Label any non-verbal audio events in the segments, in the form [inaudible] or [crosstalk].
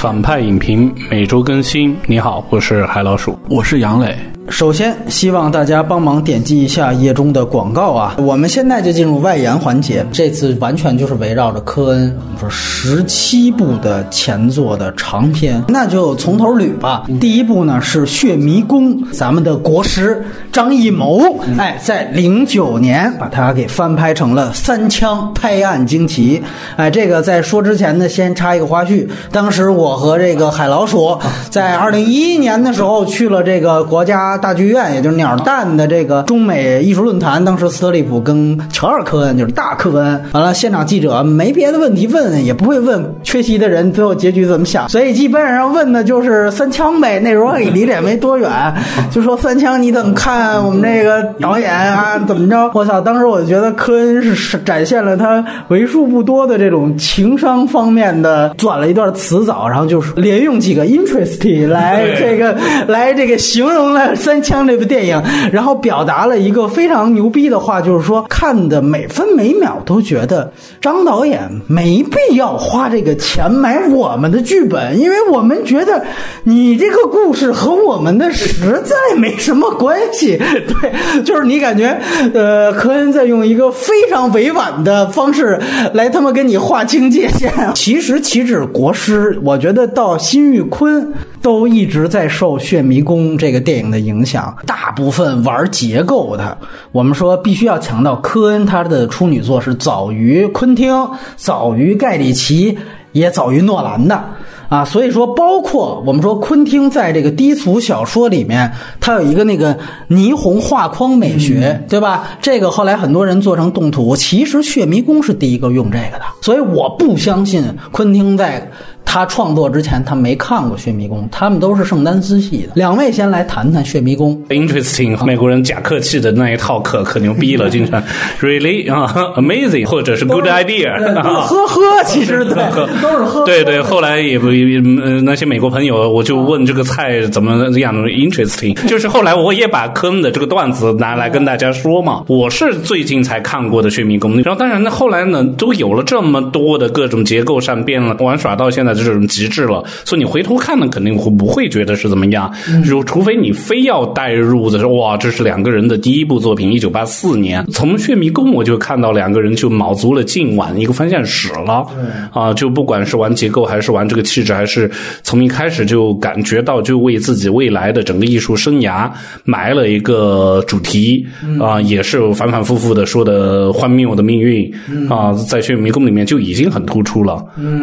反派影评每周更新。你好，我是海老鼠，我是杨磊。首先，希望大家帮忙点击一下页中的广告啊！我们现在就进入外延环节，这次完全就是围绕着科恩，我们说十七部的前作的长篇，那就从头捋吧。第一部呢是《血迷宫》，咱们的国师张艺谋，哎，在零九年把它给翻拍成了《三枪拍案惊奇》。哎，这个在说之前呢，先插一个花絮。当时我和这个海老鼠在二零一一年的时候去了这个国家。大剧院，也就是鸟蛋的这个中美艺术论坛，当时斯特利普跟乔尔科恩就是大科恩，完了现场记者没别的问题问，也不会问缺席的人最后结局怎么想，所以基本上问的就是三枪呗。那时候也离脸没多远，[laughs] 就说三枪你怎么看我们这个导演啊？怎么着？我操！当时我就觉得科恩是展现了他为数不多的这种情商方面的，转了一段词藻，然后就是连用几个 [laughs] interesting 来这个 [laughs] 来这个形容了。三枪这部电影，然后表达了一个非常牛逼的话，就是说看的每分每秒都觉得张导演没必要花这个钱买我们的剧本，因为我们觉得你这个故事和我们的实在没什么关系。[laughs] 对，就是你感觉，呃，科恩在用一个非常委婉的方式来他妈跟你划清界限。其实岂止国师，我觉得到辛玉坤都一直在受《血迷宫》这个电影的影。响大部分玩结构的，我们说必须要强调，科恩他的处女作是早于昆汀、早于盖里奇，也早于诺兰的啊。所以说，包括我们说昆汀在这个低俗小说里面，他有一个那个霓虹画框美学，对吧？这个后来很多人做成动图，其实《血迷宫》是第一个用这个的，所以我不相信昆汀在。他创作之前，他没看过《血迷宫》，他们都是圣丹斯系的。两位先来谈谈《血迷宫》。Interesting，美国人假客气的那一套可可牛逼了，经常 [laughs] Really 啊，Amazing，或者是 Good idea，[laughs] 呵呵，其实对，[laughs] 都是呵。对对，后来也不那些美国朋友，我就问这个菜怎么样？Interesting，就是后来我也把科恩的这个段子拿来跟大家说嘛。我是最近才看过的《血迷宫》，然后当然呢后来呢，都有了这么多的各种结构上变了，玩耍到现在。这种极致了，所以你回头看呢，肯定会不会觉得是怎么样？如除非你非要带入的说哇，这是两个人的第一部作品，一九八四年。从《血迷宫》我就看到两个人就卯足了劲往一个方向使了啊！就不管是玩结构，还是玩这个气质，还是从一开始就感觉到就为自己未来的整个艺术生涯埋了一个主题啊，也是反反复复的说的荒谬的命运啊，在《血迷宫》里面就已经很突出了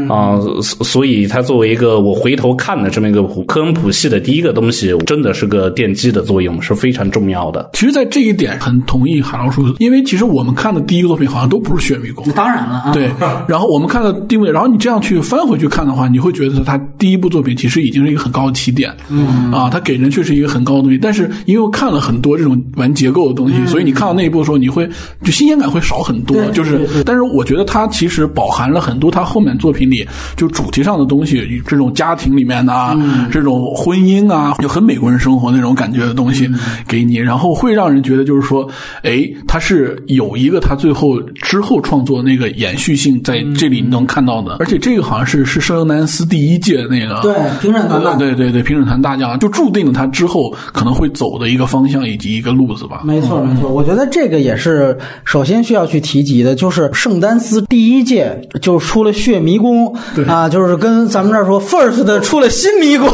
啊，所以。以它作为一个我回头看的这么一个科恩普系的第一个东西，真的是个奠基的作用，是非常重要的。其实，在这一点很同意韩老师，因为其实我们看的第一个作品好像都不是《血迷宫》，当然了啊，对。然后我们看的定位，然后你这样去翻回去看的话，你会觉得他第一部作品其实已经是一个很高的起点，嗯啊，他给人确实一个很高的东西。但是因为我看了很多这种玩结构的东西，所以你看到那一部的时候，你会就新鲜感会少很多。就是，但是我觉得它其实饱含了很多他后面作品里就主题上。的东西，这种家庭里面的啊，这种婚姻啊，就很美国人生活那种感觉的东西给你，然后会让人觉得就是说，哎，他是有一个他最后之后创作那个延续性在这里能看到的，而且这个好像是是圣丹斯第一届那个对评审团大对对对评审团大奖，就注定了他之后可能会走的一个方向以及一个路子吧。没错没错，我觉得这个也是首先需要去提及的，就是圣丹斯第一届就出了血迷宫啊，就是跟。跟咱们这儿说，first 的出了新迷宫，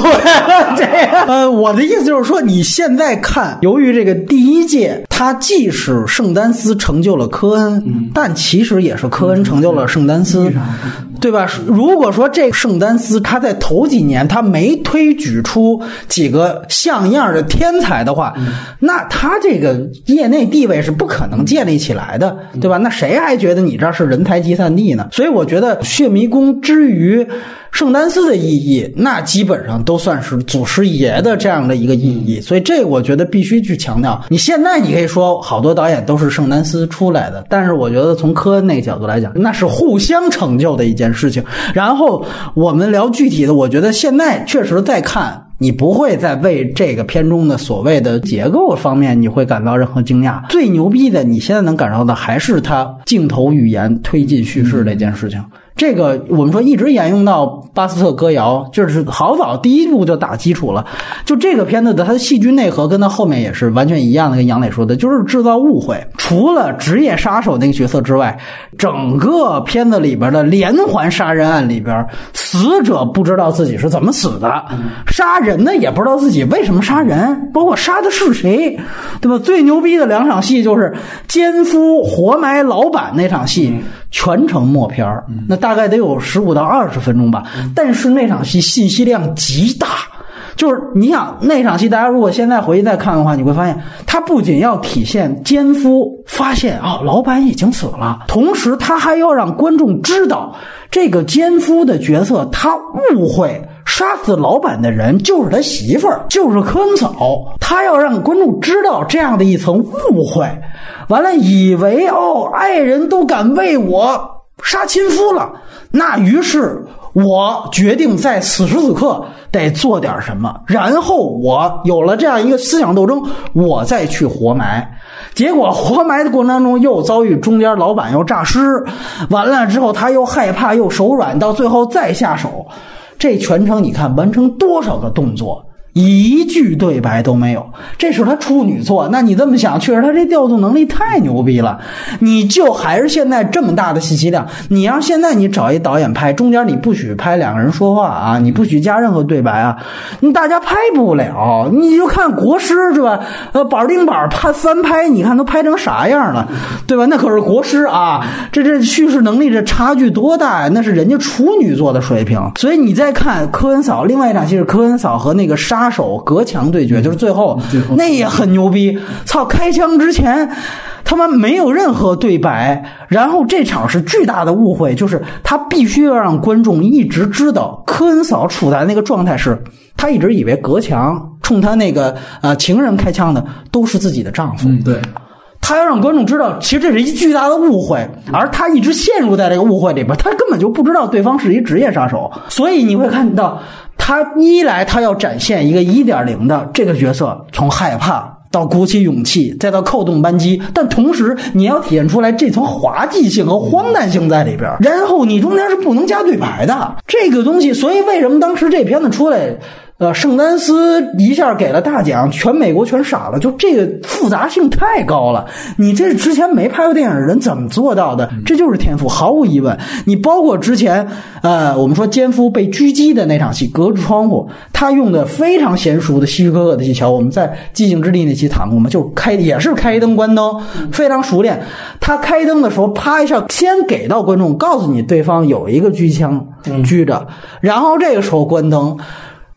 这呃，我的意思就是说，你现在看，由于这个第一届，它既是圣丹斯成就了科恩，但其实也是科恩成就了圣丹斯，对吧？如果说这圣丹斯他在头几年他没推举出几个像样的天才的话，那他这个业内地位是不可能建立起来的，对吧？那谁还觉得你这是人才集散地呢？所以我觉得血迷宫之于。圣丹斯的意义，那基本上都算是祖师爷的这样的一个意义，所以这我觉得必须去强调。你现在你可以说好多导演都是圣丹斯出来的，但是我觉得从科恩那个角度来讲，那是互相成就的一件事情。然后我们聊具体的，我觉得现在确实在看，你不会再为这个片中的所谓的结构方面你会感到任何惊讶。最牛逼的，你现在能感受到的还是他镜头语言推进叙事这件事情。这个我们说一直沿用到巴斯特歌谣，就是好早第一部就打基础了。就这个片子的它的戏剧内核跟它后面也是完全一样的，跟杨磊说的，就是制造误会。除了职业杀手那个角色之外，整个片子里边的连环杀人案里边，死者不知道自己是怎么死的，杀人的也不知道自己为什么杀人，包括杀的是谁，对吧？最牛逼的两场戏就是奸夫活埋老板那场戏，全程默片儿那大概得有十五到二十分钟吧。但是那场戏信息量极大。就是你想那场戏，大家如果现在回去再看的话，你会发现，他不仅要体现奸夫发现啊老板已经死了，同时他还要让观众知道这个奸夫的角色，他误会杀死老板的人就是他媳妇儿，就是科恩嫂，他要让观众知道这样的一层误会，完了以为哦爱人都敢为我杀亲夫了，那于是。我决定在此时此刻得做点什么，然后我有了这样一个思想斗争，我再去活埋。结果活埋的过程当中又遭遇中间老板又诈尸，完了之后他又害怕又手软，到最后再下手。这全程你看完成多少个动作？一句对白都没有，这是他处女作。那你这么想，确实他这调度能力太牛逼了。你就还是现在这么大的信息量，你要现在你找一导演拍，中间你不许拍两个人说话啊，你不许加任何对白啊，你大家拍不了。你就看国师是吧？呃，板钉板拍翻拍，你看都拍成啥样了，对吧？那可是国师啊，这这叙事能力这差距多大呀？那是人家处女座的水平。所以你再看科恩嫂，另外一场戏是科恩嫂和那个杀。杀手隔墙对决，就是最后那也很牛逼。操，开枪之前他妈没有任何对白，然后这场是巨大的误会，就是他必须要让观众一直知道科恩嫂处在那个状态是，他一直以为隔墙冲他那个呃情人开枪的都是自己的丈夫。嗯，对。他要让观众知道，其实这是一巨大的误会，而他一直陷入在这个误会里边，他根本就不知道对方是一职业杀手，所以你会看到。他一来，他要展现一个一点零的这个角色，从害怕到鼓起勇气，再到扣动扳机，但同时你要体现出来这层滑稽性和荒诞性在里边。然后你中间是不能加对白的这个东西，所以为什么当时这片子出来？呃，圣丹斯一下给了大奖，全美国全傻了。就这个复杂性太高了，你这之前没拍过电影的人怎么做到的？这就是天赋，毫无疑问。你包括之前，呃，我们说奸夫被狙击的那场戏，隔着窗户，他用的非常娴熟的希区柯克的技巧，我们在《寂静之地》那期谈过嘛，就开也是开灯关灯，非常熟练。他开灯的时候，啪一下先给到观众，告诉你对方有一个狙枪狙着，然后这个时候关灯。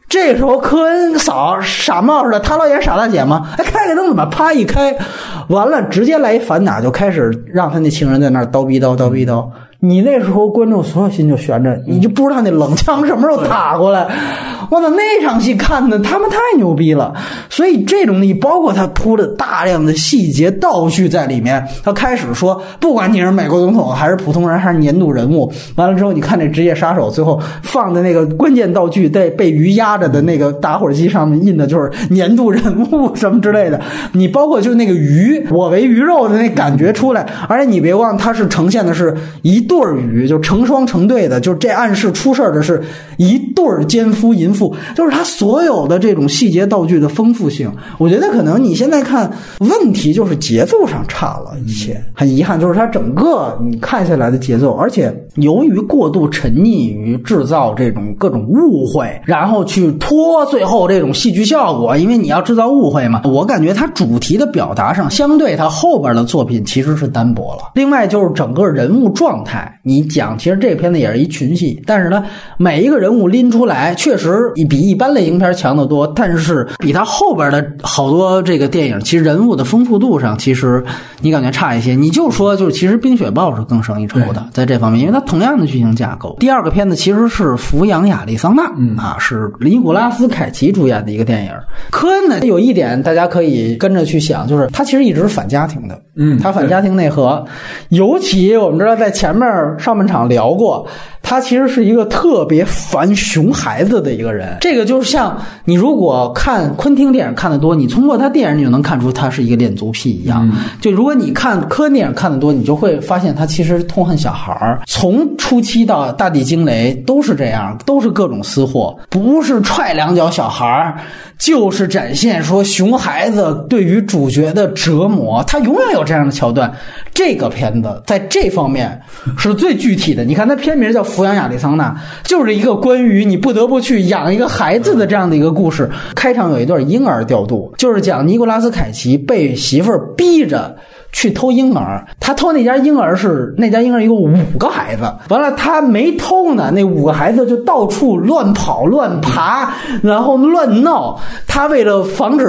这时候科恩嫂傻帽似的，他老演傻大姐吗？哎，开开灯怎么啪一开，完了直接来一反打，就开始让他那情人在那儿叨逼叨叨逼叨。你那时候观众所有心就悬着，你就不知道那冷枪什么时候打过来。我操，那场戏看的他们太牛逼了。所以这种你包括他铺的大量的细节道具在里面。他开始说，不管你是美国总统还是普通人还是年度人物，完了之后你看那职业杀手最后放的那个关键道具，在被鱼压着的那个打火机上面印的就是年度人物 [laughs] 什么之类的。你包括就是那个鱼，我为鱼肉的那感觉出来，而且你别忘，它是呈现的是一。对儿鱼就成双成对的，就是这暗示出事儿的是一对儿奸夫淫妇，就是他所有的这种细节道具的丰富性。我觉得可能你现在看问题就是节奏上差了一些，很遗憾，就是他整个你看下来的节奏，而且由于过度沉溺于制造这种各种误会，然后去拖最后这种戏剧效果，因为你要制造误会嘛。我感觉他主题的表达上，相对他后边的作品其实是单薄了。另外就是整个人物状态。你讲，其实这片子也是一群戏，但是呢，每一个人物拎出来，确实比一般类型片强得多。但是比他后边的好多这个电影，其实人物的丰富度上，其实你感觉差一些。你就说，就是其实《冰雪暴》是更胜一筹的，在这方面，因为它同样的剧情架构。第二个片子其实是《抚养亚利桑那》，啊，是尼古拉斯凯奇主演的一个电影。科恩呢，有一点大家可以跟着去想，就是他其实一直是反家庭的，嗯，他反家庭内核，尤其我们知道在前面。上半场聊过。他其实是一个特别烦熊孩子的一个人。这个就是像你如果看昆汀电影看得多，你通过他电影你就能看出他是一个恋足癖一样。就如果你看科恩电影看得多，你就会发现他其实痛恨小孩儿，从初期到大地惊雷都是这样，都是各种私货，不是踹两脚小孩儿，就是展现说熊孩子对于主角的折磨，他永远有这样的桥段。这个片子在这方面是最具体的。你看，它片名叫《抚养亚利桑那》，就是一个关于你不得不去养一个孩子的这样的一个故事。开场有一段婴儿调度，就是讲尼古拉斯凯奇被媳妇儿逼着。去偷婴儿，他偷那家婴儿是那家婴儿一共五个孩子，完了他没偷呢，那五个孩子就到处乱跑乱爬，然后乱闹。他为了防止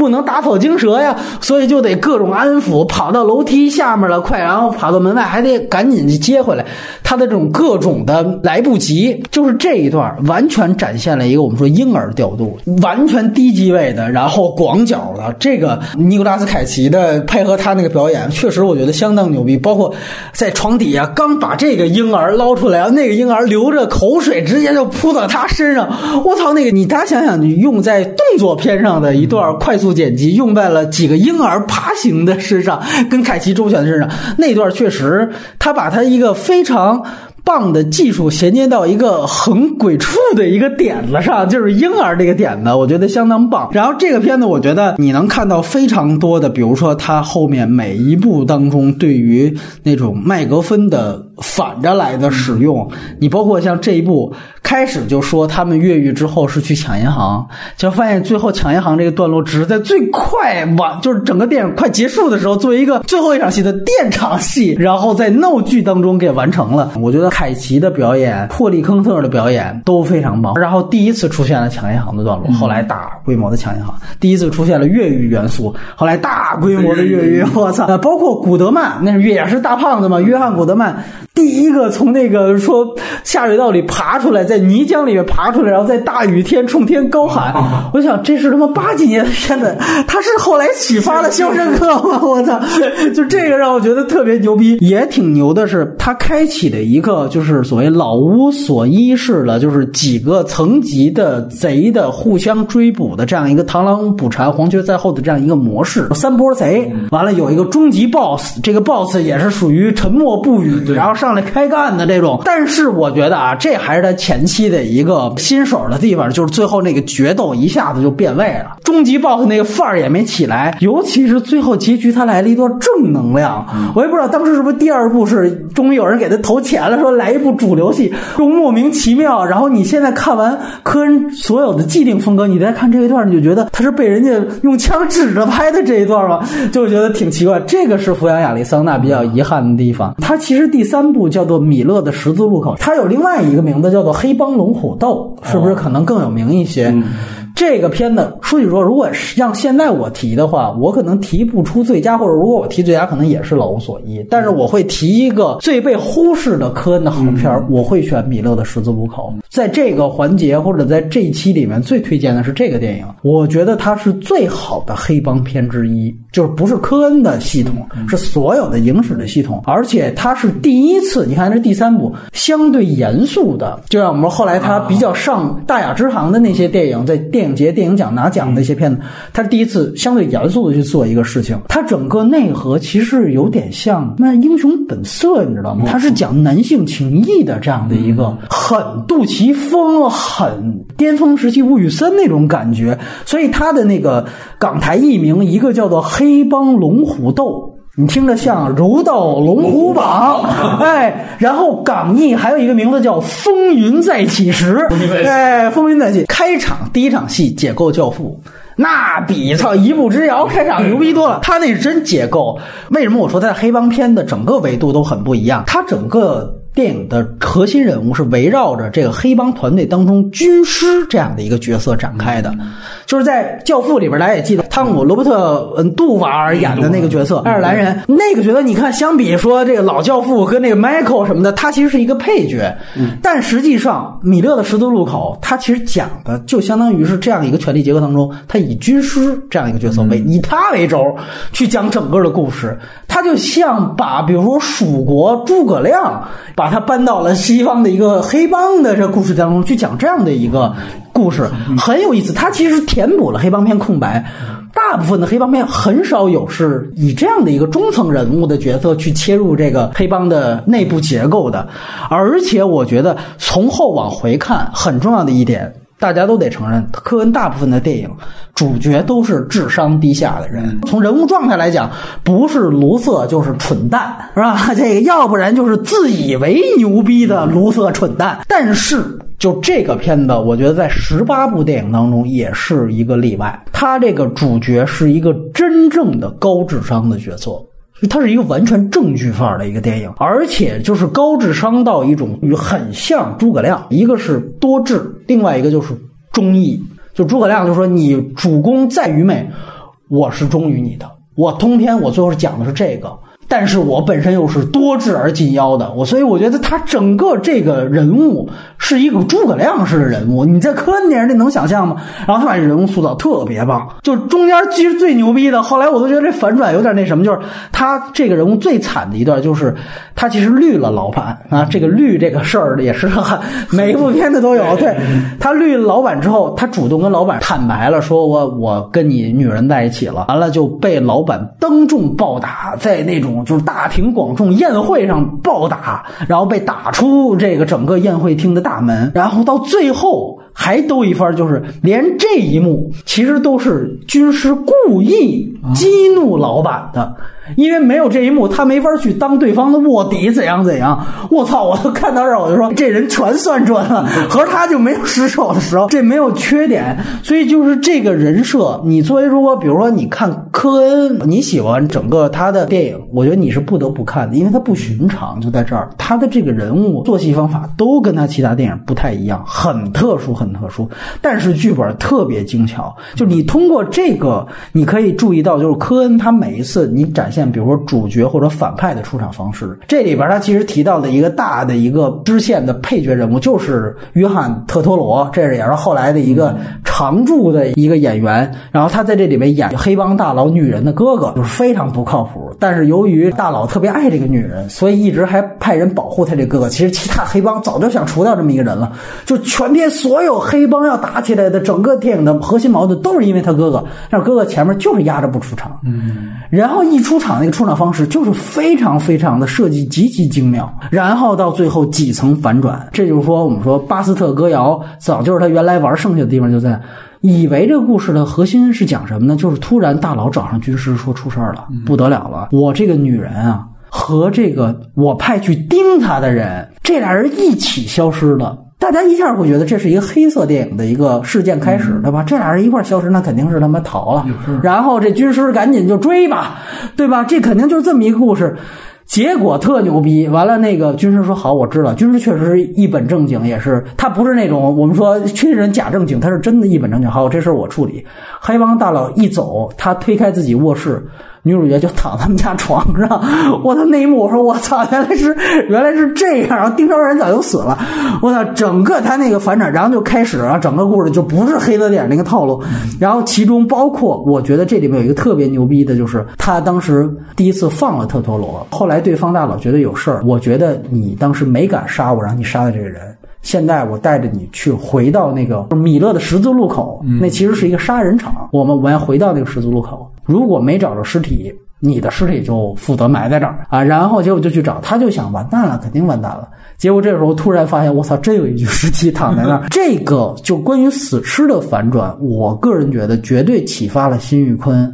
不能打草惊蛇呀，所以就得各种安抚，跑到楼梯下面了，快，然后跑到门外还得赶紧去接回来。他的这种各种的来不及，就是这一段完全展现了一个我们说婴儿调度，完全低机位的，然后广角的这个尼古拉斯凯奇的配合他那个表。演确实，我觉得相当牛逼。包括在床底下刚把这个婴儿捞出来，那个婴儿流着口水，直接就扑到他身上。我操，那个你大家想想，你用在动作片上的一段快速剪辑，用在了几个婴儿爬行的身上，跟凯奇周旋的身上，那段确实，他把他一个非常。棒的技术衔接到一个很鬼畜的一个点子上，就是婴儿这个点子，我觉得相当棒。然后这个片子，我觉得你能看到非常多的，比如说它后面每一部当中对于那种麦格芬的。反着来的使用，你包括像这一部开始就说他们越狱之后是去抢银行，就发现最后抢银行这个段落只是在最快完，就是整个电影快结束的时候，作为一个最后一场戏的电场戏，然后在闹剧当中给完成了。我觉得凯奇的表演、霍利亨特的表演都非常棒。然后第一次出现了抢银行的段落，后来打规模的抢银行，第一次出现了越狱元素，后来大规模的越狱。我操！包括古德曼，那是也是大胖子嘛，约翰古德曼。第一个从那个说下水道里爬出来，在泥浆里面爬出来，然后在大雨天冲天高喊。我想这是他妈八几年的片子，他是后来启发了《肖申克》吗？我操！就这个让我觉得特别牛逼，也挺牛的是，他开启的一个就是所谓老无所依式的，就是几个层级的贼的互相追捕的这样一个螳螂捕蝉，黄雀在后的这样一个模式。三波贼完了有一个终极 BOSS，这个 BOSS 也是属于沉默不语，然后。上来开干的这种，但是我觉得啊，这还是他前期的一个新手的地方，就是最后那个决斗一下子就变味了，终极 BOSS 那个范儿也没起来，尤其是最后结局他来了一段正能量，我也不知道当时是不是第二部是终于有人给他投钱了，说来一部主流戏，就莫名其妙。然后你现在看完科恩所有的既定风格，你再看这一段，你就觉得他是被人家用枪指着拍的这一段吗？[laughs] 就觉得挺奇怪。这个是抚养亚利桑那比较遗憾的地方，他其实第三。部叫做《米勒的十字路口》，它有另外一个名字叫做《黑帮龙虎斗》，是不是可能更有名一些？这个片子，说句实话，如果让现在我提的话，我可能提不出最佳，或者如果我提最佳，可能也是老无所依。但是我会提一个最被忽视的科恩的好片儿，我会选《米勒的十字路口》。在这个环节或者在这一期里面，最推荐的是这个电影，我觉得它是最好的黑帮片之一，就是不是科恩的系统，是所有的影史的系统，而且它是第一次，你看这第三部相对严肃的，就像我们后来他比较上大雅之堂的那些电影，在电影。节电影奖拿奖的一些片子，他是第一次相对严肃的去做一个事情。他整个内核其实有点像那《英雄本色》，你知道吗？他是讲男性情谊的这样的一个很杜琪峰、很巅峰时期吴宇森那种感觉。所以他的那个港台译名，一个叫做《黑帮龙虎斗》。你听着像《柔道龙虎榜》，[laughs] 哎，然后港译还有一个名字叫《风云再起时》，哎，风云再起。开场第一场戏解构教父，那比操一步之遥开场牛逼多了。他那是真解构。为什么我说在黑帮片的整个维度都很不一样？他整个。电影的核心人物是围绕着这个黑帮团队当中军师这样的一个角色展开的，就是在《教父》里边，大家也记得汤姆·罗伯特·杜瓦尔演的那个角色，爱尔兰人。那个角色，你看，相比说这个老教父和那个 Michael 什么的，他其实是一个配角。但实际上，米勒的《十字路口》他其实讲的就相当于是这样一个权力结构当中，他以军师这样一个角色为以他为轴去讲整个的故事。他就像把比如说蜀国诸葛亮。把他搬到了西方的一个黑帮的这故事当中去讲这样的一个故事，很有意思。他其实填填补了黑帮片空白。大部分的黑帮片很少有是以这样的一个中层人物的角色去切入这个黑帮的内部结构的，而且我觉得从后往回看，很重要的一点。大家都得承认，科恩大部分的电影主角都是智商低下的人。从人物状态来讲，不是卢瑟就是蠢蛋，是吧？[laughs] 这个要不然就是自以为牛逼的卢瑟蠢蛋。但是就这个片子，我觉得在十八部电影当中也是一个例外。他这个主角是一个真正的高智商的角色。它是一个完全正剧范儿的一个电影，而且就是高智商到一种与很像诸葛亮，一个是多智，另外一个就是忠义。就诸葛亮就说：“你主公再愚昧，我是忠于你的。我通篇我最后是讲的是这个。”但是我本身又是多智而近妖的，我所以我觉得他整个这个人物是一个诸葛亮式的人物，你在科恩电影里能想象吗？然后他把这人物塑造特别棒，就中间其实最牛逼的，后来我都觉得这反转有点那什么，就是他这个人物最惨的一段，就是他其实绿了老板啊，这个绿这个事儿也是很每一部片子都有，[laughs] 对他绿了老板之后，他主动跟老板坦白了，说我我跟你女人在一起了，完了就被老板当众暴打，在那种。就是大庭广众宴会上暴打，然后被打出这个整个宴会厅的大门，然后到最后还兜一番，就是连这一幕其实都是军师故意激怒老板的。因为没有这一幕，他没法去当对方的卧底，怎样怎样。我操！我都看到这儿，我就说这人全算准了，和他就没有失手的时候，这没有缺点。所以就是这个人设，你作为如果比如说你看科恩，你喜欢整个他的电影，我觉得你是不得不看的，因为他不寻常，就在这儿，他的这个人物做戏方法都跟他其他电影不太一样，很特殊，很特殊。但是剧本特别精巧，就你通过这个，你可以注意到，就是科恩他每一次你展现。比如说主角或者反派的出场方式，这里边他其实提到的一个大的一个支线的配角人物就是约翰特托罗，这也是后来的一个常驻的一个演员。然后他在这里面演黑帮大佬女人的哥哥，就是非常不靠谱。但是由于大佬特别爱这个女人，所以一直还派人保护他这哥哥。其实其他黑帮早就想除掉这么一个人了。就全片所有黑帮要打起来的整个电影的核心矛盾都是因为他哥哥，但是哥哥前面就是压着不出场。嗯，然后一出场。那个出场方式就是非常非常的设计极其精妙，然后到最后几层反转，这就是说我们说巴斯特歌谣早就是他原来玩剩下的地方就在，以为这个故事的核心是讲什么呢？就是突然大佬找上军师说出事儿了，不得了了，我这个女人啊和这个我派去盯他的人，这俩人一起消失了。大家一下会觉得这是一个黑色电影的一个事件开始，对吧？这俩人一块消失，那肯定是他妈逃了。然后这军师赶紧就追吧，对吧？这肯定就是这么一个故事。结果特牛逼，完了那个军师说好，我知道。军师确实是一本正经，也是他不是那种我们说军人假正经，他是真的一本正经。好，这事儿我处理。黑帮大佬一走，他推开自己卧室。女主角就躺他们家床上，我操那一幕，我说我操，原来是原来是这样，然后丁超人早就死了，我操，整个他那个反转，然后就开始啊，整个故事就不是黑色电影那个套路，然后其中包括我觉得这里面有一个特别牛逼的，就是他当时第一次放了特托罗，后来对方大佬觉得有事儿，我觉得你当时没敢杀我，让你杀的这个人。现在我带着你去回到那个米勒的十字路口，那其实是一个杀人场。我们我们要回到那个十字路口，如果没找着尸体，你的尸体就负责埋在这儿啊。然后结果就去找，他就想完蛋了，肯定完蛋了。结果这时候突然发现，我操，真有一具尸体躺在那儿。[laughs] 这个就关于死尸的反转，我个人觉得绝对启发了辛玉坤《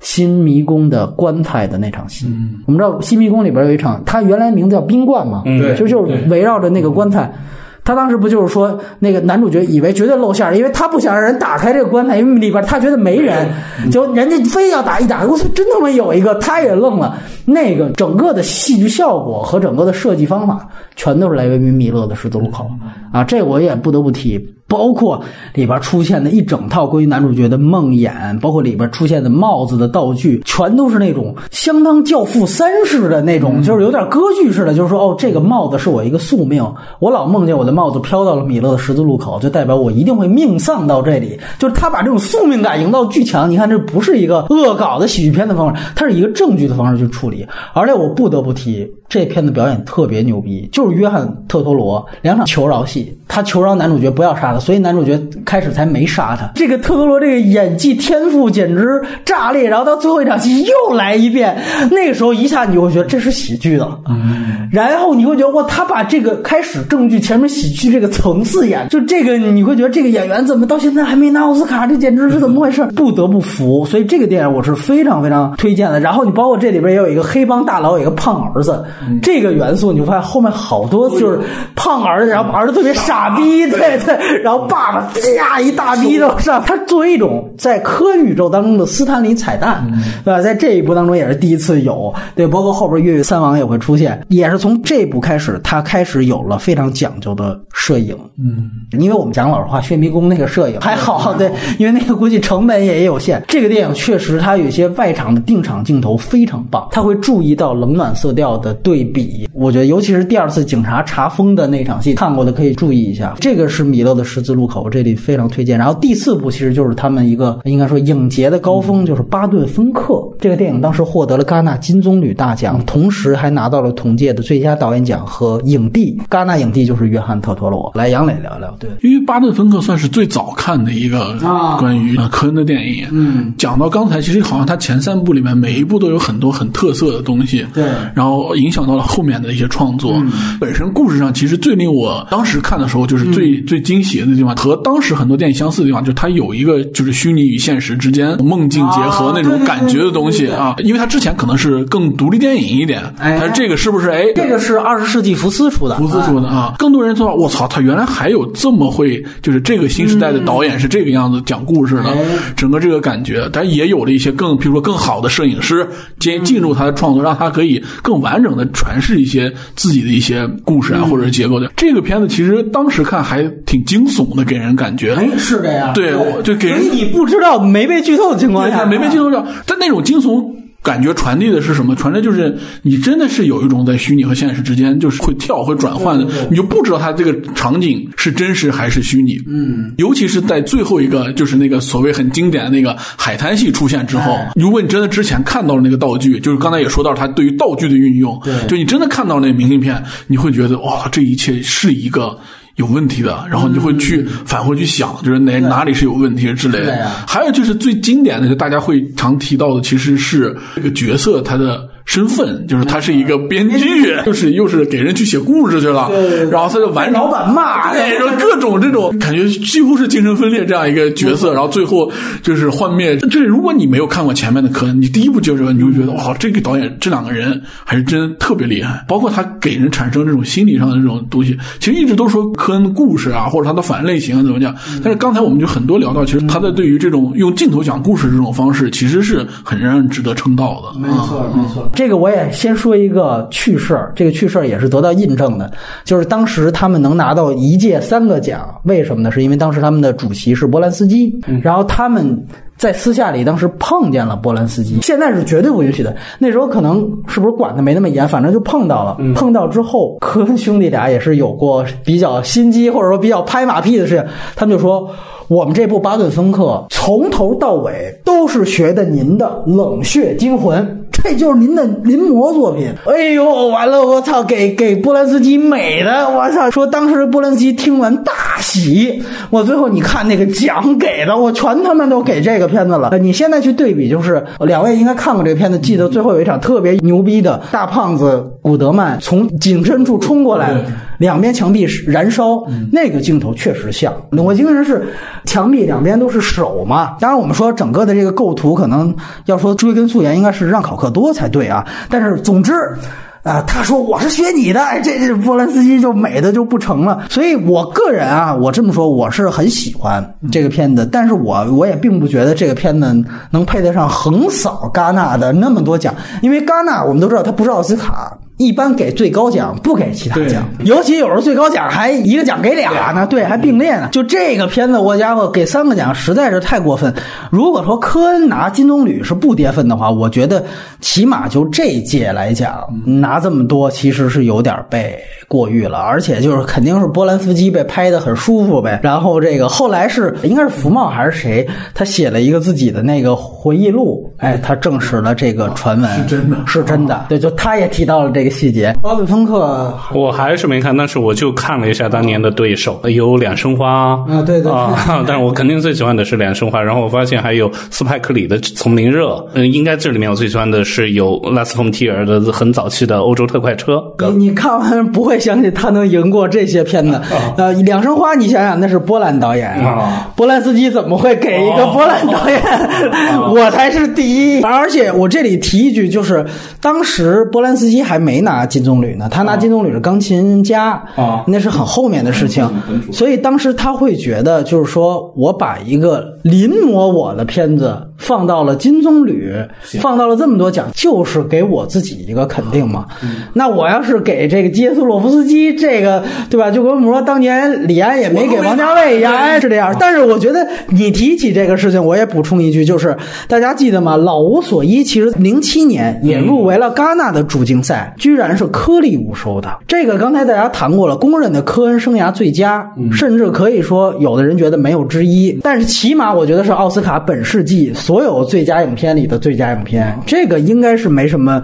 新迷宫》的棺材的那场戏。我们知道《新迷宫》里边有一场，它原来名字叫冰冠嘛，对，就就是围绕着那个棺材。他当时不就是说，那个男主角以为绝对露馅儿，因为他不想让人打开这个棺材，因为里边他觉得没人，就人家非要打一打，我操，真他妈有一个，他也愣了。那个整个的戏剧效果和整个的设计方法，全都是来源于米勒的十字路口啊，这我也不得不提。包括里边出现的一整套关于男主角的梦魇，包括里边出现的帽子的道具，全都是那种相当教父三式的那种，就是有点歌剧式的。就是说，哦，这个帽子是我一个宿命，我老梦见我的帽子飘到了米勒的十字路口，就代表我一定会命丧到这里。就是他把这种宿命感营造巨强。你看，这不是一个恶搞的喜剧片的方式，它是一个正剧的方式去处理。而且我不得不提。这片子表演特别牛逼，就是约翰特托罗两场求饶戏，他求饶男主角不要杀他，所以男主角开始才没杀他。这个特托罗这个演技天赋简直炸裂，然后到最后一场戏又来一遍，那个时候一下你就会觉得这是喜剧的，然后你会觉得哇，他把这个开始正剧前面喜剧这个层次演，就这个你会觉得这个演员怎么到现在还没拿奥斯卡，这简直是怎么回事？不得不服，所以这个电影我是非常非常推荐的。然后你包括这里边也有一个黑帮大佬，有一个胖儿子，这个元素你就发现后面好多就是胖儿子，然后儿子特别傻逼，对对，然后爸爸啪一大逼斗上，他作为一种在科宇宙当中的斯坦李彩蛋，对吧？在这一部当中也是第一次有，对，包括后边越狱三王也会出现，也是从这部开始，他开始有了非常讲究的摄影，嗯，因为我们讲老实话，血迷宫那个摄影还好，对，因为那个估计成本也有限。这个电影确实它有一些外场的定场镜头非常棒，他会注意到冷暖色调的对比，我觉得尤其是第二次警察查封的那场戏，看过的可以注意一下。这个是米勒的十字路口，这里非常推荐。然后第四部其实就是他们一个应该说影节的高峰，就是巴顿芬克这个电影，当时获得了戛纳金棕榈大奖，同时还拿到了同届的最佳导演奖和影帝。戛纳影帝就是约翰特托罗。来，杨磊聊聊，对，因为巴顿芬克算是最早看的一个啊关于呃科恩的电影。嗯，讲到刚才，其实好像他前三部里面每一部都有很多很特色的东西，对然后影响到了后面的一些创作。本身故事上，其实最令我当时看的时候，就是最、最惊喜的地方，和当时很多电影相似的地方，就是它有一个就是虚拟与现实之间梦境结合那种感觉的东西啊。因为它之前可能是更独立电影一点，哎但是这个是不是哎？这个是二十世纪福斯出的，福斯出的啊，更多人说，我操，他原来还有这么会，就是这个新时代的导演是这个样子讲故事的，哎整个这个感觉，但也有了一些更，比如说更好的摄影师进进入他的创作，让他可以更完整的诠释一些自己的一些故事啊，或者是结构的。这个片子其实当时看还挺惊悚的，给人感觉。哎，是这样，对我就给人你不知道没被剧透的情况下，没被剧透掉，但那种惊悚。感觉传递的是什么？传递就是你真的是有一种在虚拟和现实之间，就是会跳会转换的，你就不知道它这个场景是真实还是虚拟。嗯，尤其是在最后一个，就是那个所谓很经典的那个海滩戏出现之后，哎如果你真的之前看到了那个道具，就是刚才也说到它对于道具的运用，对就你真的看到那个明信片，你会觉得哇，这一切是一个。有问题的，然后你会去返回去想，就是哪哪里是有问题之类的。还有就是最经典的，就大家会常提到的，其实是这个角色他的身份，就是他是一个编剧，[laughs] 就是又是给人去写故事去了，然后他就完成老板骂对，然后各种这种感觉几乎是精神分裂这样一个角色，然后最后就是幻灭。这如果你没有看过前面的科恩，你第一部接触，你就会觉得哇，这个导演这两个人还是真特别厉害，包括他给人产生这种心理上的这种东西。其实一直都说科恩的故事啊，或者他的反类型啊怎么讲，但是刚才我们就很多聊到，其实他的对于这种用镜头讲故事这种方式，其实是很让人值得称道的。没错，没错。这个我也先说一个趣事儿，这个趣事儿也是得到印证的，就是当时他们能拿到一届三个奖，为什么呢？是因为当时他们的主席是波兰斯基，然后他们。在私下里，当时碰见了波兰斯基，现在是绝对不允许的。那时候可能是不是管的没那么严，反正就碰到了。碰到之后，科恩兄弟俩也是有过比较心机或者说比较拍马屁的事情，他们就说。我们这部《巴顿芬克》从头到尾都是学的您的《冷血惊魂》，这就是您的临摹作品。哎呦，完了，我操，给给波兰斯基美的，我操！说当时波兰斯基听完大喜，我最后你看那个奖给的，我全他妈都给这个片子了。呃你现在去对比，就是两位应该看过这个片子，记得最后有一场特别牛逼的大胖子古德曼从景深处冲过来，两边墙壁燃烧，那个镜头确实像。我精神是墙壁两边都是手嘛。当然，我们说整个的这个构图，可能要说追根溯源，应该是让考克多才对啊。但是总之。啊，他说我是学你的，哎，这这波兰斯基就美的就不成了。所以我个人啊，我这么说，我是很喜欢这个片子，但是我我也并不觉得这个片子能配得上横扫戛纳的那么多奖，因为戛纳我们都知道它不是奥斯卡。一般给最高奖，不给其他奖，尤其有时候最高奖还一个奖给俩呢，对，还并列呢。就这个片子，我家伙给三个奖实在是太过分。如果说科恩拿金棕榈是不跌份的话，我觉得起码就这届来讲，拿这么多其实是有点被过誉了，而且就是肯定是波兰斯基被拍的很舒服呗。然后这个后来是应该是福茂还是谁，他写了一个自己的那个回忆录。哎，他证实了这个传闻是真的是真的。对，就他也提到了这个细节。巴比芬克我还是没看，但是我就看了一下当年的对手，有两生花啊对对对啊，[laughs] 但是我肯定最喜欢的是两生花，然后我发现还有斯派克里的《丛林热》，嗯，应该这里面我最喜欢的是有拉斯冯提尔的很早期的《欧洲特快车》。你你看完不会相信他能赢过这些片子。呃，两生花，你想想那是波兰导演。啊，波兰斯基怎么会给一个波兰导演？[laughs] 我才是第一。而且我这里提一句，就是当时波兰斯基还没拿金棕榈呢，他拿金棕榈是钢琴家啊。那是很后面的事情，所以当时他会觉得，就是说我把一个临摹我的片子放到了金棕榈，放到了这么多奖，就是给我自己一个肯定嘛。那我要是给这个杰斯洛夫斯基这个，对吧？就跟我们说当年李安也没给王家卫一样，哎，是这样。但是我觉得你提起这个事情，我也补充一句，就是大家记得吗？老无所依其实零七年也入围了戛纳的主竞赛，居然是颗粒无收的。这个刚才大家谈过了，公认的科恩生涯最佳，甚至可以说有的人觉得没有之一。但是起码我觉得是奥斯卡本世纪所有最佳影片里的最佳影片，这个应该是没什么。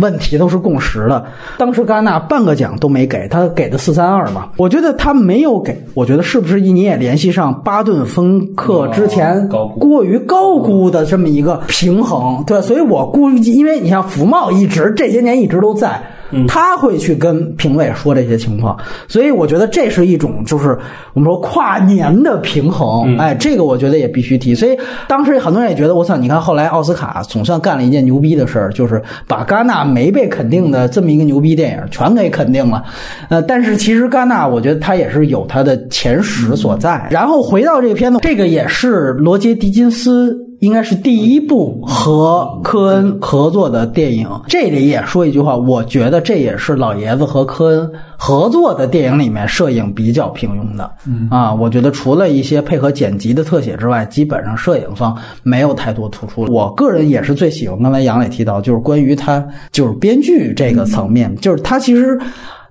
问题都是共识的。当时戛纳半个奖都没给，他给的四三二嘛。我觉得他没有给，我觉得是不是你也联系上巴顿芬克之前过于高估的这么一个平衡？对，所以我估计，因为你像福茂一直这些年一直都在。他会去跟评委说这些情况，所以我觉得这是一种就是我们说跨年的平衡，哎，这个我觉得也必须提。所以当时很多人也觉得，我操，你看后来奥斯卡总算干了一件牛逼的事儿，就是把戛纳没被肯定的这么一个牛逼电影全给肯定了。呃，但是其实戛纳我觉得它也是有它的前史所在。然后回到这个片子，这个也是罗杰·狄金斯。应该是第一部和科恩合作的电影。这里也说一句话，我觉得这也是老爷子和科恩合作的电影里面摄影比较平庸的。啊，我觉得除了一些配合剪辑的特写之外，基本上摄影方没有太多突出。我个人也是最喜欢，刚才杨磊提到，就是关于他就是编剧这个层面，就是他其实。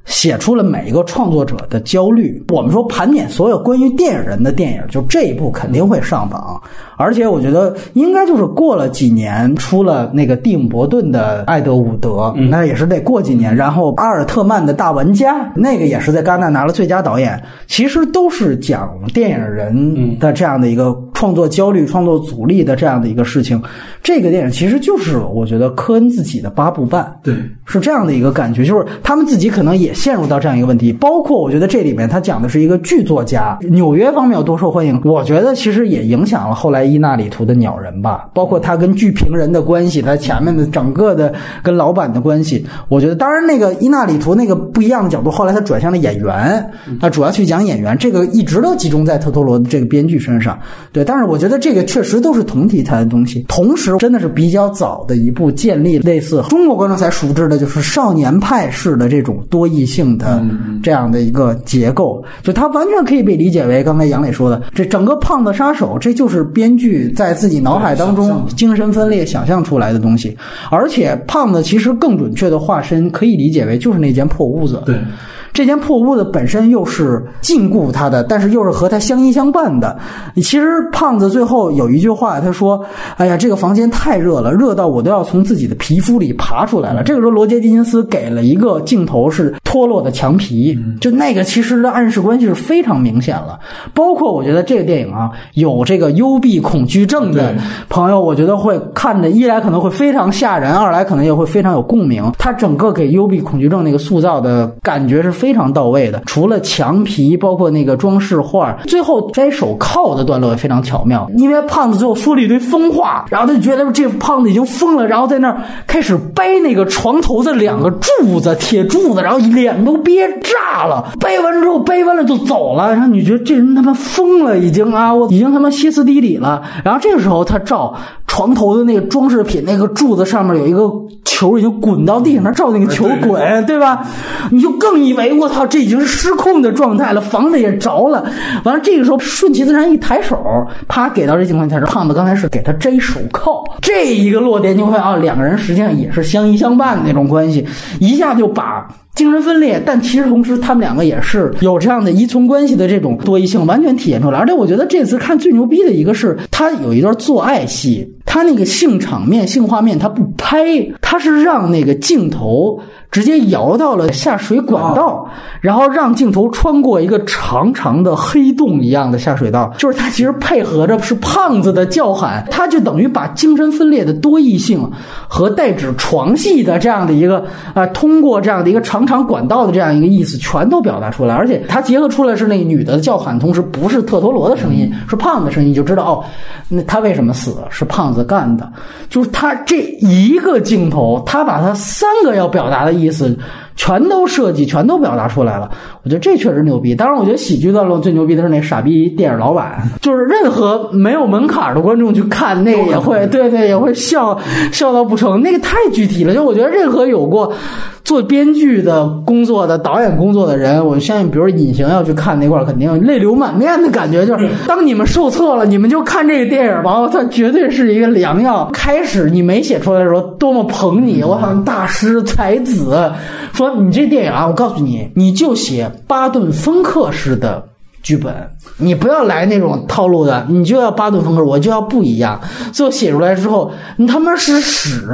写出了每一个创作者的焦虑。我们说盘点所有关于电影人的电影，就这一部肯定会上榜。而且我觉得应该就是过了几年出了那个蒂姆·伯顿的《艾德伍德》，那也是得过几年。然后阿尔特曼的大玩家，那个也是在戛纳拿了最佳导演。其实都是讲电影人的这样的一个创作焦虑、创作阻力的这样的一个事情。这个电影其实就是我觉得科恩自己的八部半。对，是这样的一个感觉，就是他们自己可能也陷入到这样一个问题。包括我觉得这里面他讲的是一个剧作家，纽约方面有多受欢迎，我觉得其实也影响了后来伊纳里图的鸟人吧，包括他跟剧评人的关系，他前面的整个的跟老板的关系，我觉得当然那个伊纳里图那个不一样的角度，后来他转向了演员，他主要去讲演员，这个一直都集中在特托罗的这个编剧身上。对，但是我觉得这个确实都是同题材的东西，同时真的是比较早的一部建立类似中国观众才熟知的，就是少年派式的这种多义性的这样的一个结构，就它完全可以被理解为刚才杨磊说的，这整个胖子杀手，这就是编剧在自己脑海当中精神分裂想象出来的东西，而且胖子其实更准确的化身可以理解为就是那间破屋子，对。这间破屋子本身又是禁锢他的，但是又是和他相依相伴的。其实胖子最后有一句话，他说：“哎呀，这个房间太热了，热到我都要从自己的皮肤里爬出来了。”这个时候，罗杰·狄金斯给了一个镜头是脱落的墙皮，就那个其实的暗示关系是非常明显了。包括我觉得这个电影啊，有这个幽闭恐惧症的朋友，我觉得会看的一来可能会非常吓人，二来可能也会非常有共鸣。它整个给幽闭恐惧症那个塑造的感觉是非常到位的，除了墙皮，包括那个装饰画，最后摘手铐的段落也非常巧妙。因为胖子最后说了一堆疯话，然后他就觉得这胖子已经疯了，然后在那儿开始掰那个床头的两个柱子，铁柱子，然后脸都憋炸了。掰完之后，掰完了就走了，然后你觉得这人他妈疯了，已经啊，我已经他妈歇斯底里了。然后这个时候他照床头的那个装饰品，那个柱子上面有一个球已经滚到地上，他照那个球滚，对吧？你就更以为我操，这已经是失控的状态了，房子也着了。完了，这个时候顺其自然一抬手，啪给到这镜头，你才知道胖子刚才是给他摘手铐。这一个落点，你会发现啊，两个人实际上也是相依相伴的那种关系，一下就把。精神分裂，但其实同时他们两个也是有这样的依存关系的这种多异性完全体现出来。而且我觉得这次看最牛逼的一个是，他有一段做爱戏，他那个性场面、性画面他不拍，他是让那个镜头直接摇到了下水管道，然后让镜头穿过一个长长的黑洞一样的下水道，就是他其实配合着是胖子的叫喊，他就等于把精神分裂的多异性和代指床戏的这样的一个啊、通过这样的一个长长管道的这样一个意思全都表达出来，而且他结合出来是那个女的的叫喊，同时不是特陀罗的声音，是胖子的声音，你就知道哦，那他为什么死是胖子干的，就是他这一个镜头，他把他三个要表达的意思全都设计，全都表达出来了。我觉得这确实牛逼。当然，我觉得喜剧段落最牛逼的是那傻逼电影老板，就是任何没有门槛的观众去看那个也会，对对，也会笑笑到不成。那个太具体了，就我觉得任何有过做编剧的工作的导演工作的人，我相信，比如隐形要去看那块儿，肯定泪流满面的感觉。就是当你们受挫了，你们就看这个电影吧，它绝对是一个良药。开始你没写出来的时候，多么捧你，我好像大师才子，说你这电影啊，我告诉你，你就写巴顿芬克式的。剧本，你不要来那种套路的，你就要巴顿风格，我就要不一样。最后写出来之后，你他妈是屎！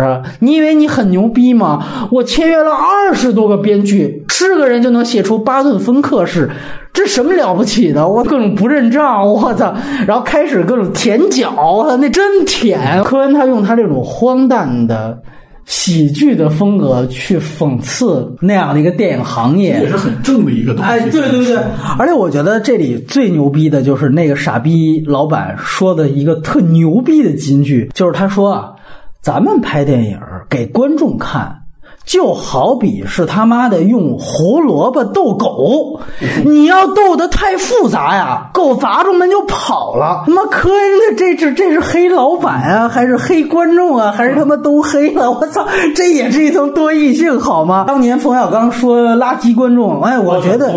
你以为你很牛逼吗？我签约了二十多个编剧，是个人就能写出巴顿芬克式，这什么了不起的？我各种不认账，我操！然后开始各种舔脚，我操，那真舔。科恩他用他这种荒诞的。喜剧的风格去讽刺那样的一个电影行业，也是很正的一个东西。哎，对对对，而且我觉得这里最牛逼的就是那个傻逼老板说的一个特牛逼的金句，就是他说啊，咱们拍电影给观众看。就好比是他妈的用胡萝卜逗狗，你要逗得太复杂呀，狗砸中门就跑了。他妈科恩的这是这是黑老板啊，还是黑观众啊，还是他妈都黑了？我操，这也是一层多异性好吗？当年冯小刚说垃圾观众，哎，我觉得，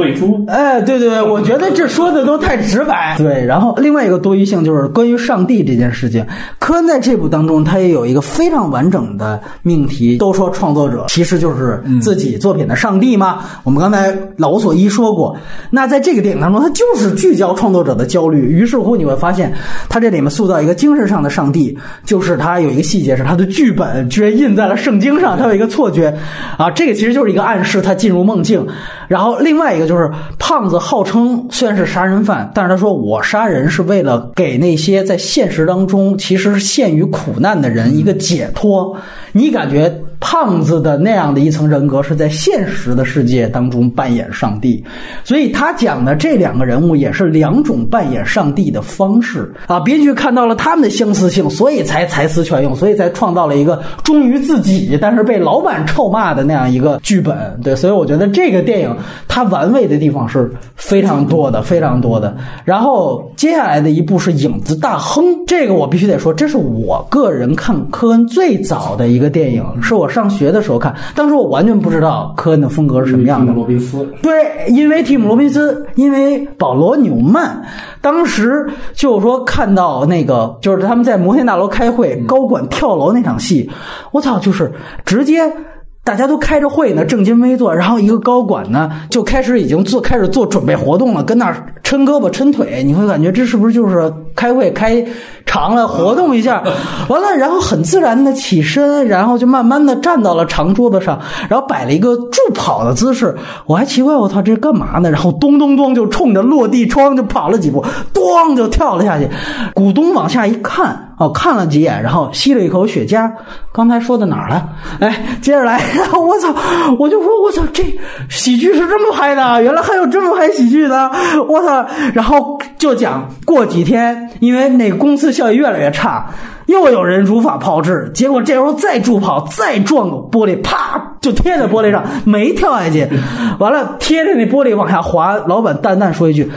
哎，对对对，我觉得这说的都太直白。对，然后另外一个多异性就是关于上帝这件事情，科恩在这部当中他也有一个非常完整的命题，都说创作者。其实就是自己作品的上帝吗？我们刚才老无所依说过。那在这个电影当中，他就是聚焦创作者的焦虑。于是乎，你会发现，他这里面塑造一个精神上的上帝，就是他有一个细节是他的剧本居然印在了圣经上，他有一个错觉啊，这个其实就是一个暗示，他进入梦境。然后另外一个就是胖子号称虽然是杀人犯，但是他说我杀人是为了给那些在现实当中其实陷于苦难的人一个解脱。你感觉胖子的那样的一层人格是在现实的世界当中扮演上帝，所以他讲的这两个人物也是两种扮演上帝的方式啊。编剧看到了他们的相似性，所以才才思泉涌，所以才创造了一个忠于自己但是被老板臭骂的那样一个剧本。对，所以我觉得这个电影它玩味的地方是非常多的，非常多的。然后接下来的一部是《影子大亨》，这个我必须得说，这是我个人看科恩最早的一个电影，是我上学的时候看，当时我完全不知道科恩的风格是什么样的。罗宾斯，对，因为蒂姆·罗宾斯，因为保罗·纽曼，当时就是说看到那个，就是他们在摩天大楼开会，高管跳楼那场戏，我操，就是直接。大家都开着会呢，正襟危坐，然后一个高管呢就开始已经做开始做准备活动了，跟那儿抻胳膊抻腿，你会感觉这是不是就是开会开长了活动一下？[laughs] 完了，然后很自然的起身，然后就慢慢的站到了长桌子上，然后摆了一个助跑的姿势。我还奇怪，我操，这是干嘛呢？然后咚咚咚就冲着落地窗就跑了几步，咣就跳了下去。股东往下一看，哦，看了几眼，然后吸了一口雪茄。刚才说到哪儿了？哎，接着来。[laughs] 我操！我就说，我操，这喜剧是这么拍的，原来还有这么拍喜剧的，我操！然后就讲过几天，因为那公司效益越来越差，又有人如法炮制，结果这时候再助跑，再撞玻璃，啪就贴在玻璃上，没跳下去。完了，贴着那玻璃往下滑，老板淡淡说一句。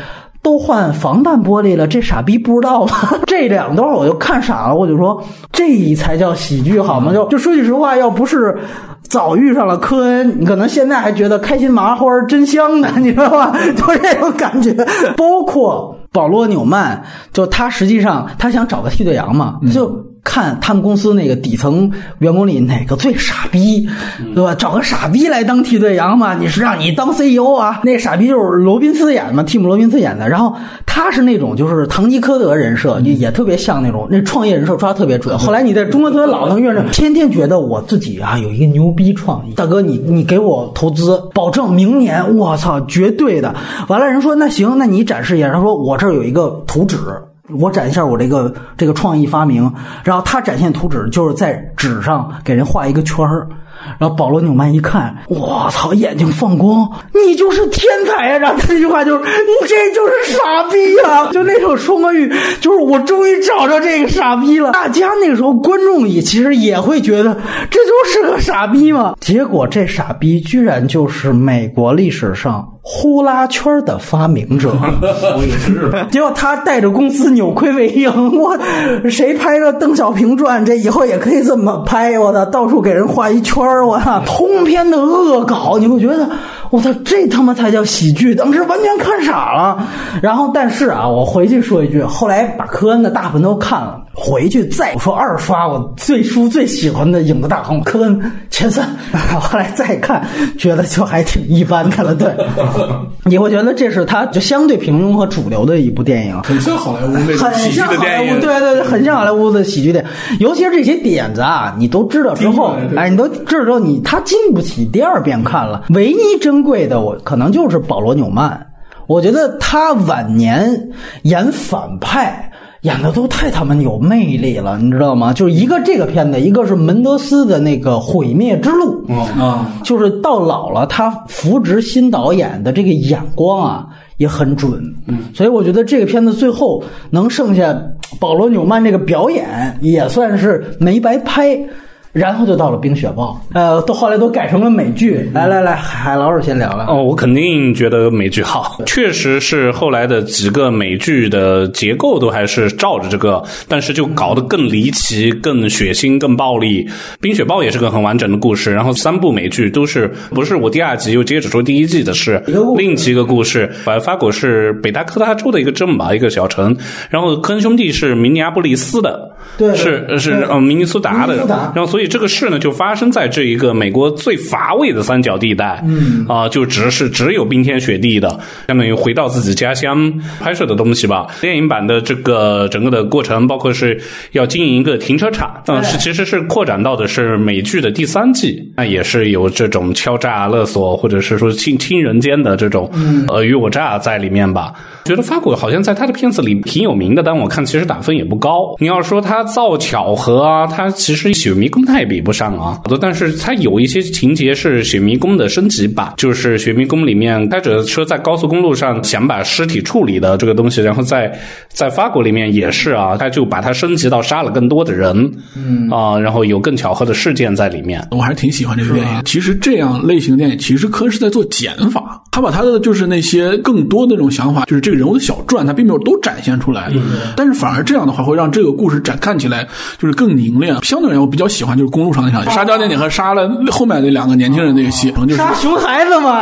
都换防弹玻璃了，这傻逼不知道吗？[laughs] 这两段我就看傻了，我就说这才叫喜剧好吗？就就说句实话，要不是早遇上了科恩，你可能现在还觉得开心麻花真香呢，你知道吧？[laughs] 就这种感觉。包括保罗纽曼，就他实际上他想找个替罪羊嘛，他就看他们公司那个底层员工里哪个最傻逼，对吧？找个傻逼来当替罪羊嘛，你是让你当 CEO 啊？那傻逼就是罗宾斯演的嘛，蒂姆罗宾斯演的。然后他是那种就是堂吉诃德人设，也也特别像那种那创业人设抓得特别准。后来你在中国特别老能遇上，天天觉得我自己啊有一个牛逼创意，大哥你你给我投资，保证明年我操绝对的。完了人说那行，那你展示一下。他说我这儿有一个图纸。我展一下我这个这个创意发明，然后他展现图纸就是在纸上给人画一个圈儿，然后保罗纽曼一看，我操，眼睛放光，你就是天才呀！然后他这句话就是你这就是傻逼呀！就那首双关语，就是我终于找着这个傻逼了。大家那个时候观众也其实也会觉得这就是个傻逼嘛。结果这傻逼居然就是美国历史上。呼啦圈的发明者，结果他带着公司扭亏为盈。我谁拍个邓小平传，这以后也可以这么拍。我操，到处给人画一圈我操，通篇的恶搞，你会觉得。我操，这他妈才叫喜剧！当时完全看傻了。然后，但是啊，我回去说一句，后来把科恩的大部分都看了，回去再说二刷我最初最喜欢的《影子大亨》科恩前三，后来再看，觉得就还挺一般的了。对，你会觉得这是他就相对平庸和主流的一部电影，很像好莱坞那种喜剧的电影。对对对，很像好莱坞的喜剧电影。尤其是这些点子啊，你都知道之后，哎，你都知道之后，你他经不起第二遍看了。唯一真。贵的我可能就是保罗纽曼，我觉得他晚年演反派演的都太他妈有魅力了，你知道吗？就是一个这个片子，一个是门德斯的那个《毁灭之路》啊，就是到老了他扶植新导演的这个眼光啊也很准，嗯，所以我觉得这个片子最后能剩下保罗纽曼这个表演也算是没白拍。然后就到了《冰雪暴》，呃，都后来都改成了美剧。来来来，海老师先聊聊。哦，我肯定觉得美剧好，确实是后来的几个美剧的结构都还是照着这个，但是就搞得更离奇、更血腥、更暴力。《冰雪暴》也是个很完整的故事，然后三部美剧都是不是我第二集又接着说第一季的事，另一个故事。反正法国是北达科他州的一个镇吧，一个小城，然后科恩兄弟是明尼阿波利斯的，对，是是呃明尼苏达的，然后所以。所以这个事呢，就发生在这一个美国最乏味的三角地带，嗯啊，就只是只有冰天雪地的，相当于回到自己家乡拍摄的东西吧。电影版的这个整个的过程，包括是要经营一个停车场，嗯，是其实是扩展到的是美剧的第三季，那也是有这种敲诈勒索，或者是说亲亲人间的这种尔虞我诈在里面吧。觉得法国好像在他的片子里挺有名的，但我看其实打分也不高。你要说他造巧合啊，他其实雪迷宫他也比不上啊。但是它有一些情节是雪迷宫的升级版，就是雪迷宫里面开着车在高速公路上想把尸体处理的这个东西，然后在在法国里面也是啊，他就把它升级到杀了更多的人，嗯啊，然后有更巧合的事件在里面。我还是挺喜欢这个电影。其实这样类型的电影，其实柯是在做减法，他把他的就是那些更多的那种想法，就是这个。人物的小传，他并没有都展现出来，但是反而这样的话会让这个故事展看起来就是更凝练。相对而言，我比较喜欢就是公路上那场沙雕电影和杀了后面那两个年轻人那个戏，可能就是杀熊孩子嘛，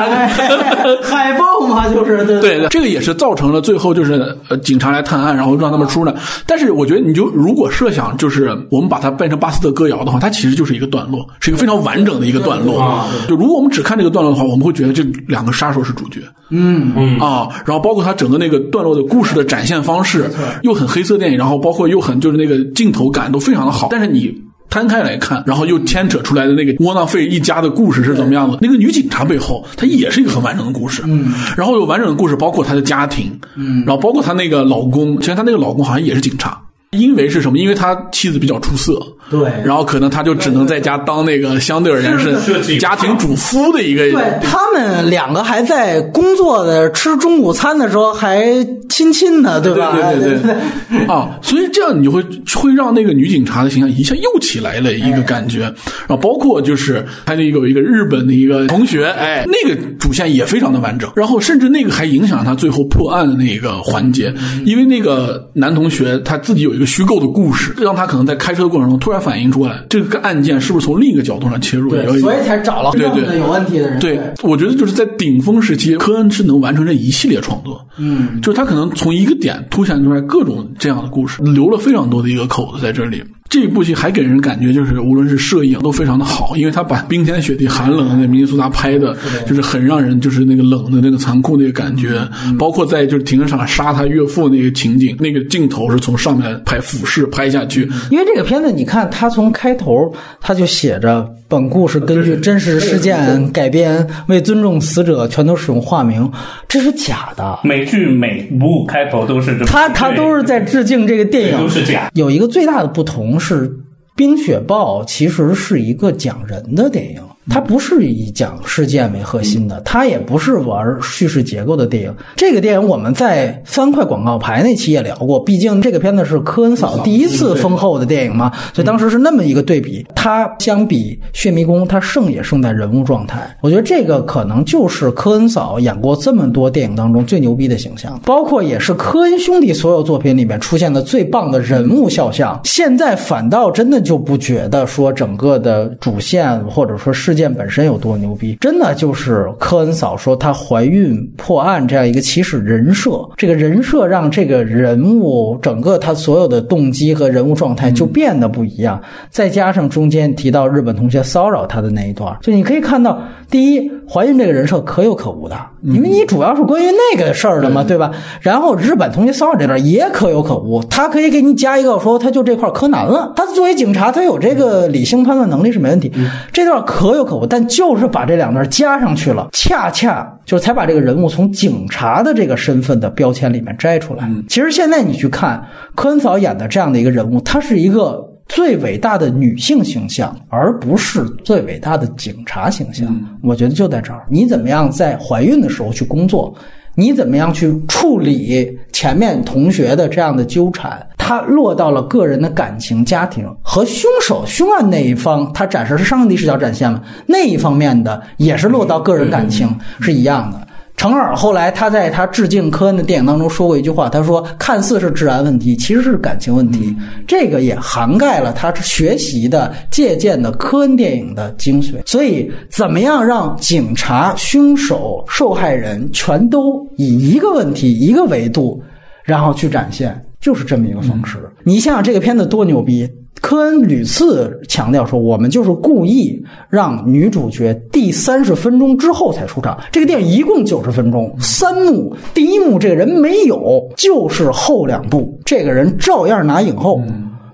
[laughs] 海豹嘛，就是对对，这个也是造成了最后就是呃警察来探案，然后让他们出来。但是我觉得，你就如果设想就是我们把它变成巴斯特歌谣的话，它其实就是一个段落，是一个非常完整的一个段落。就如果我们只看这个段落的话，我们会觉得这两个杀手是主角。嗯嗯啊，然后包括他整个那个段落的故事的展现方式，又很黑色电影，然后包括又很就是那个镜头感都非常的好。但是你摊开来看，然后又牵扯出来的那个窝囊废一家的故事是怎么样的？那个女警察背后，她也是一个很完整的故事。嗯，然后有完整的故事，包括她的家庭，嗯，然后包括她那个老公，其实她那个老公好像也是警察。因为是什么？因为他妻子比较出色，对，然后可能他就只能在家当那个相对而言是家庭主夫的一个。对他们两个还在工作的吃中午餐的时候还亲亲呢，对吧？对对对对 [laughs] 啊！所以这样你就会会让那个女警察的形象一下又起来了一个感觉。然后包括就是他那个有一个日本的一个同学，哎，那个主线也非常的完整。然后甚至那个还影响他最后破案的那个环节，因为那个男同学他自己有。一个虚构的故事，让他可能在开车的过程中突然反应出来，这个案件是不是从另一个角度上切入？对，所以才找了对对有问题的人。对，我觉得就是在顶峰时期，科恩是能完成这一系列创作。嗯，就是他可能从一个点凸显出来各种这样的故事，留了非常多的一个口子在这里。这部戏还给人感觉就是，无论是摄影都非常的好，因为他把冰天雪地、寒冷的那明尼苏达拍的，就是很让人就是那个冷的那个残酷那个感觉。包括在就是停车场杀他岳父那个情景，那个镜头是从上面拍俯视拍下去，因为这个片子，你看他从开头他就写着本故事根据真实事件改编，为尊重死者，全都使用化名，这是假的。每剧每部开头都是这么，他他都是在致敬这个电影，都是假。有一个最大的不同是，《冰雪豹》其实是一个讲人的电影。它不是以讲事件为核心的，它也不是玩叙事结构的电影。这个电影我们在三块广告牌那期也聊过，毕竟这个片子是科恩嫂第一次封后的电影嘛，所以当时是那么一个对比。它相比《血迷宫》，它胜也胜在人物状态。我觉得这个可能就是科恩嫂演过这么多电影当中最牛逼的形象，包括也是科恩兄弟所有作品里面出现的最棒的人物肖像。现在反倒真的就不觉得说整个的主线或者说事。件本身有多牛逼，真的就是科恩嫂说她怀孕破案这样一个起始人设，这个人设让这个人物整个他所有的动机和人物状态就变得不一样。再加上中间提到日本同学骚扰他的那一段，就你可以看到，第一，怀孕这个人设可有可无的，因为你主要是关于那个事儿的嘛，对吧？然后日本同学骚扰这段也可有可无，他可以给你加一个说他就这块柯南了，他作为警察，他有这个理性判断能力是没问题，这段可有。可无但就是把这两段加上去了，恰恰就是才把这个人物从警察的这个身份的标签里面摘出来。其实现在你去看科恩嫂演的这样的一个人物，他是一个最伟大的女性形象，而不是最伟大的警察形象。我觉得就在这儿，你怎么样在怀孕的时候去工作？你怎么样去处理前面同学的这样的纠缠？他落到了个人的感情、家庭和凶手、凶案那一方，他展示是上帝视角展现了那一方面的，也是落到个人感情是一样的。程耳后来他在他致敬科恩的电影当中说过一句话，他说：“看似是治安问题，其实是感情问题。”这个也涵盖了他学习的、借鉴的科恩电影的精髓。所以，怎么样让警察、凶手、受害人全都以一个问题、一个维度，然后去展现，就是这么一个方式。你想想这个片子多牛逼！科恩屡次强调说：“我们就是故意让女主角第三十分钟之后才出场。这个电影一共九十分钟，三幕，第一幕这个人没有，就是后两部这个人照样拿影后。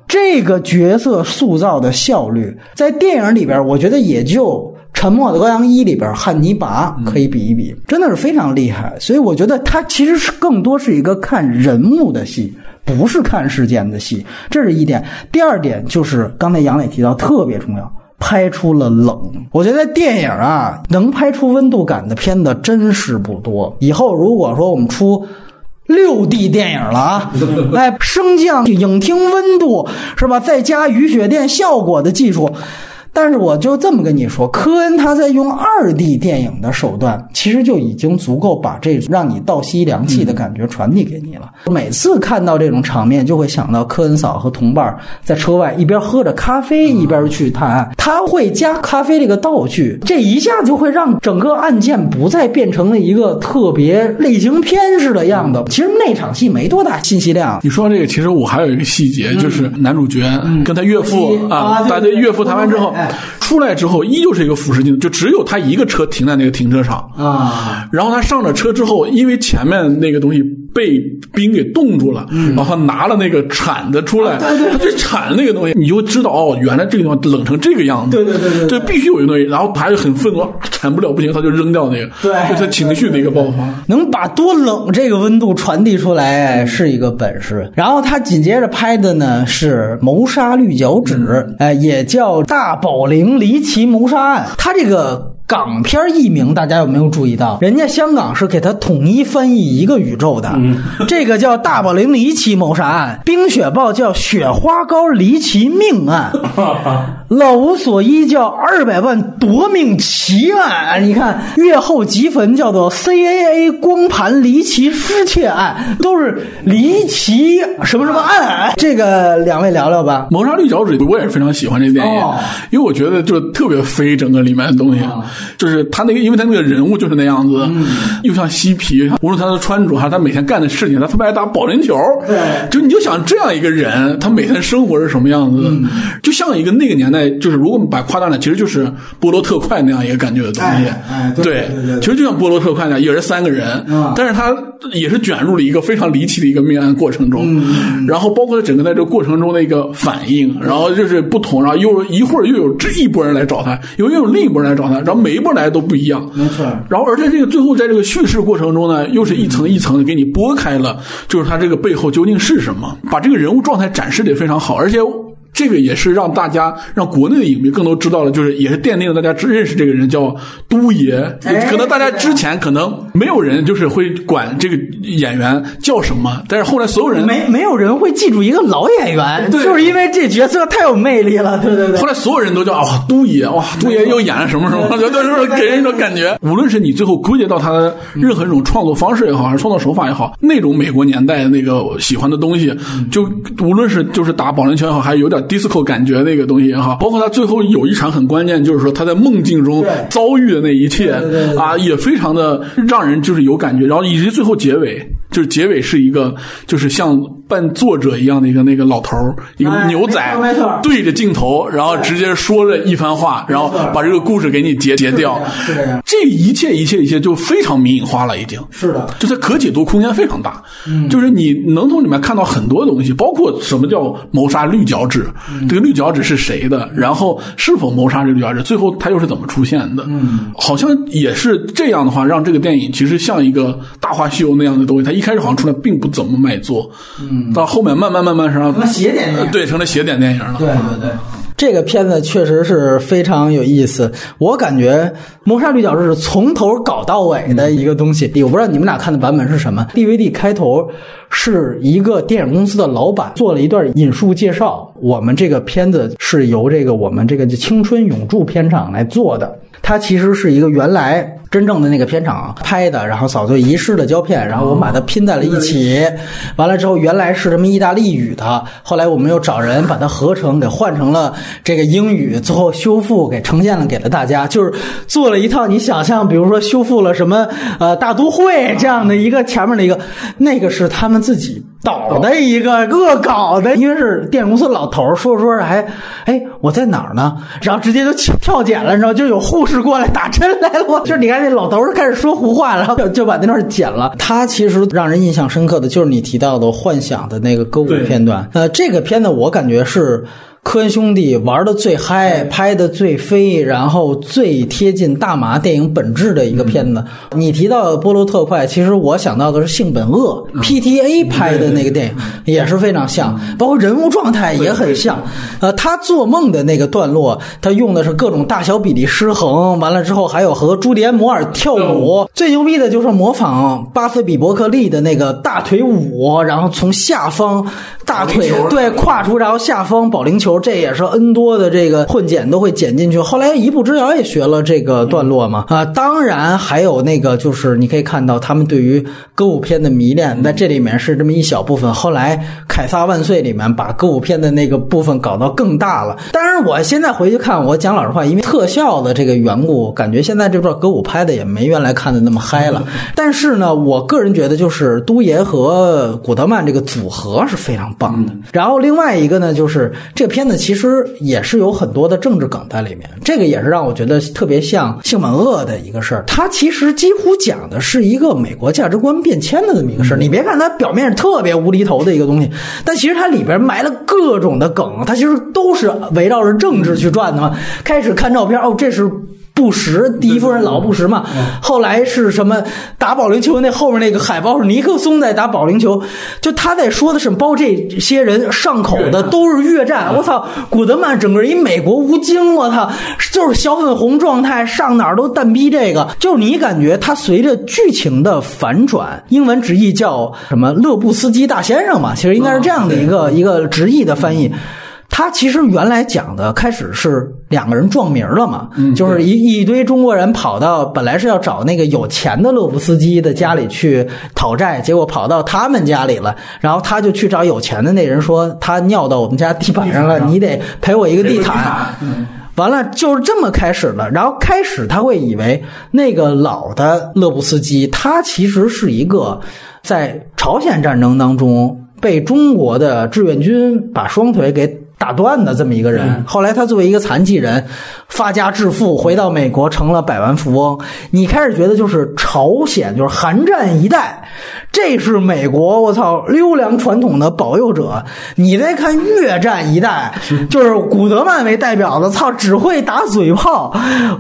这个角色塑造的效率，在电影里边，我觉得也就《沉默的羔羊一》里边汉尼拔可以比一比，真的是非常厉害。所以我觉得他其实是更多是一个看人物的戏。”不是看事件的戏，这是一点。第二点就是刚才杨磊提到特别重要，拍出了冷。我觉得电影啊，能拍出温度感的片子真是不多。以后如果说我们出六 D 电影了啊，[laughs] 哎，升降影厅温度是吧？再加雨雪电效果的技术。但是我就这么跟你说，科恩他在用二 D 电影的手段，其实就已经足够把这让你倒吸凉气的感觉传递给你了。每次看到这种场面，就会想到科恩嫂和同伴在车外一边喝着咖啡一边去探案。他会加咖啡这个道具，这一下就会让整个案件不再变成了一个特别类型片似的样子。其实那场戏没多大信息量。你说这个，其实我还有一个细节，就是男主角跟他岳父啊，他的岳父谈完之后。出来之后依旧是一个俯视镜，就只有他一个车停在那个停车场啊。然后他上了车之后，因为前面那个东西被冰给冻住了，然后拿了那个铲子出来，他去铲那个东西，你就知道哦，原来这个地方冷成这个样子。对对对对，这必须有一个东西。然后他就很愤怒，铲不了不行，他就扔掉那个。对，他情绪的一个爆发，能把多冷这个温度传递出来是一个本事。然后他紧接着拍的呢是谋杀绿脚趾，哎，也叫大宝林。离奇谋杀案，他这个港片译名大家有没有注意到？人家香港是给它统一翻译一个宇宙的，[laughs] 这个叫《大宝林离奇谋杀案》，《冰雪暴》叫《雪花膏离奇命案》。[laughs] 老无所依叫二百万夺命奇案，你看月后即焚叫做 CAA 光盘离奇失窃案，都是离奇什么什么案。这个两位聊聊吧。谋杀绿脚趾，我也是非常喜欢这电影，哦。因为我觉得就特别飞，整个里面的东西，就是他那个，因为他那个人物就是那样子，又像嬉皮，无论他的穿着还是他每天干的事情，他特别爱打保龄球，对。就你就想这样一个人，他每天生活是什么样子，就像一个那个年代，就是如果我们把夸大了，其实就是波罗特快那样一个感觉的东西，哎哎对对对对其实就像波罗特快那样，也是三个人，嗯但是他也是卷入了一个非常离奇的一个命案过程中，嗯然后包括他整个在这个过程中的一个反应，然后就是不同，然后又一会儿又有这一波人来找他，又又有另一波人来找他，然后每一波来都不一样，没错然后而且这个最后在这个叙事过程中呢，又是一层一层的给你拨开了，就是他这个背后究竟是什么，把这个人物状态展示的也非常好，而且。这个也是让大家让国内的影迷更多知道了，就是也是奠定了大家知认识这个人叫都爷。哎可能大家之前可能没有人就是会管这个演员叫什么，但是后来所有人没没有人会记住一个老演员，对就是因为这角色太有魅力了。对对对后。来所有人都叫啊，都爷哇，都爷又演了什么什么，就就是给人一种感觉。无论是你最后归结到他的任何一种创作方式也好，还是创作手法也好，那种美国年代那个喜欢的东西，就无论是就是打保龄球也好，还是有点 disco 感觉那个东西也好，包括他最后有一场很关键，就是说他在梦境中遭遇的那一切啊，也非常的让人就是有感觉，然后以及最后结尾。就是结尾是一个，就是像扮作者一样的一个那个老头儿，一个哎牛仔对着镜头，然后直接说了一番话，然后把这个故事给你截截掉。是这样，这一切一切一切就非常迷影化了，已经。是的，就它可解读空间非常大，嗯。就是你能从里面看到很多东西，包括什么叫谋杀绿脚趾，嗯。这个绿脚趾是谁的，然后是否谋杀这个绿脚趾，最后他又是怎么出现的？嗯，好像也是这样的话，让这个电影其实像一个《大话西游》那样的东西，它一开始好像出来并不怎么卖座，嗯，到后面慢慢慢慢上成了邪典电影对，成了邪典电影了，对对对。这个片子确实是非常有意思，我感觉《谋杀绿脚趾》是从头搞到尾的一个东西。我不知道你们俩看的版本是什么？DVD 开头是一个电影公司的老板做了一段引述介绍，我们这个片子是由这个我们这个青春永驻片场来做的。它其实是一个原来真正的那个片场拍的，然后扫罪遗失的胶片，然后我们把它拼在了一起。完了之后，原来是什么意大利语的，后来我们又找人把它合成，给换成了这个英语，最后修复给呈现了给了大家，就是做了一套你想象，比如说修复了什么呃大都会这样的一个前面的一个，那个是他们自己导的一个恶搞的，因为是电影公司老头儿说着说着还，哎我在哪儿呢？然后直接就跳剪了，你知道，就有护士过来打针来了，我就是你看那老头儿开始说胡话了，然后就就把那段剪了。他其实让人印象深刻的就是你提到的幻想的那个歌舞片段，呃，这个片子我感觉是。科恩兄弟玩的最嗨，拍的最飞，然后最贴近大麻电影本质的一个片子。你提到波罗特快，其实我想到的是《性本恶》，PTA 拍的那个电影也是非常像，包括人物状态也很像。呃，他做梦的那个段落，他用的是各种大小比例失衡，完了之后还有和朱迪安·摩尔跳舞。最牛逼的就是模仿巴斯比伯克利的那个大腿舞，然后从下方大腿对跨出，然后下方保龄球，这也是 N 多的这个混剪都会剪进去。后来一步之遥也学了这个段落嘛啊，当然还有那个就是你可以看到他们对于歌舞片的迷恋，在这里面是这么一小部分。后来《凯撒万岁》里面把歌舞片的那个部分搞到更大了。当然，我现在回去看，我讲老实话，因为特效的这个缘故，感觉现在这段歌舞拍的也没原来看的那么嗨了。但是呢，我个人觉得就是都爷和古德曼这个组合是非常棒的。然后另外一个呢，就是这个片子其实也是有很多的政治梗在里面，这个也是让我觉得特别像性本恶的一个事儿。它其实几乎讲的是一个美国价值观变迁的这么一个事儿。你别看它表面特别无厘头的一个东西，但其实它里边埋了各种的梗，它其实都是围绕着政治去转的嘛。开始看照片，哦，这是。布什，第一夫人老布什嘛，后来是什么打保龄球？那后面那个海报是尼克松在打保龄球，就他在说的是包这些人上口的都是越战。我操，古德曼整个一美国吴京，我操，就是小粉红状态，上哪儿都蛋逼这个，就是你感觉他随着剧情的反转，英文直译叫什么勒布斯基大先生嘛，其实应该是这样的一个一个直译的翻译。他其实原来讲的开始是两个人撞名了嘛，就是一一堆中国人跑到本来是要找那个有钱的勒夫斯基的家里去讨债，结果跑到他们家里了，然后他就去找有钱的那人说他尿到我们家地板上了，你得赔我一个地毯。完了，就是这么开始了。然后开始他会以为那个老的勒布斯基，他其实是一个在朝鲜战争当中被中国的志愿军把双腿给打断的这么一个人。后来他作为一个残疾人发家致富，回到美国成了百万富翁。你开始觉得就是朝鲜，就是韩战一代，这是美国我操优良传统的保佑者。你再看越战一代，就是古德曼为代表的，操只会打嘴炮。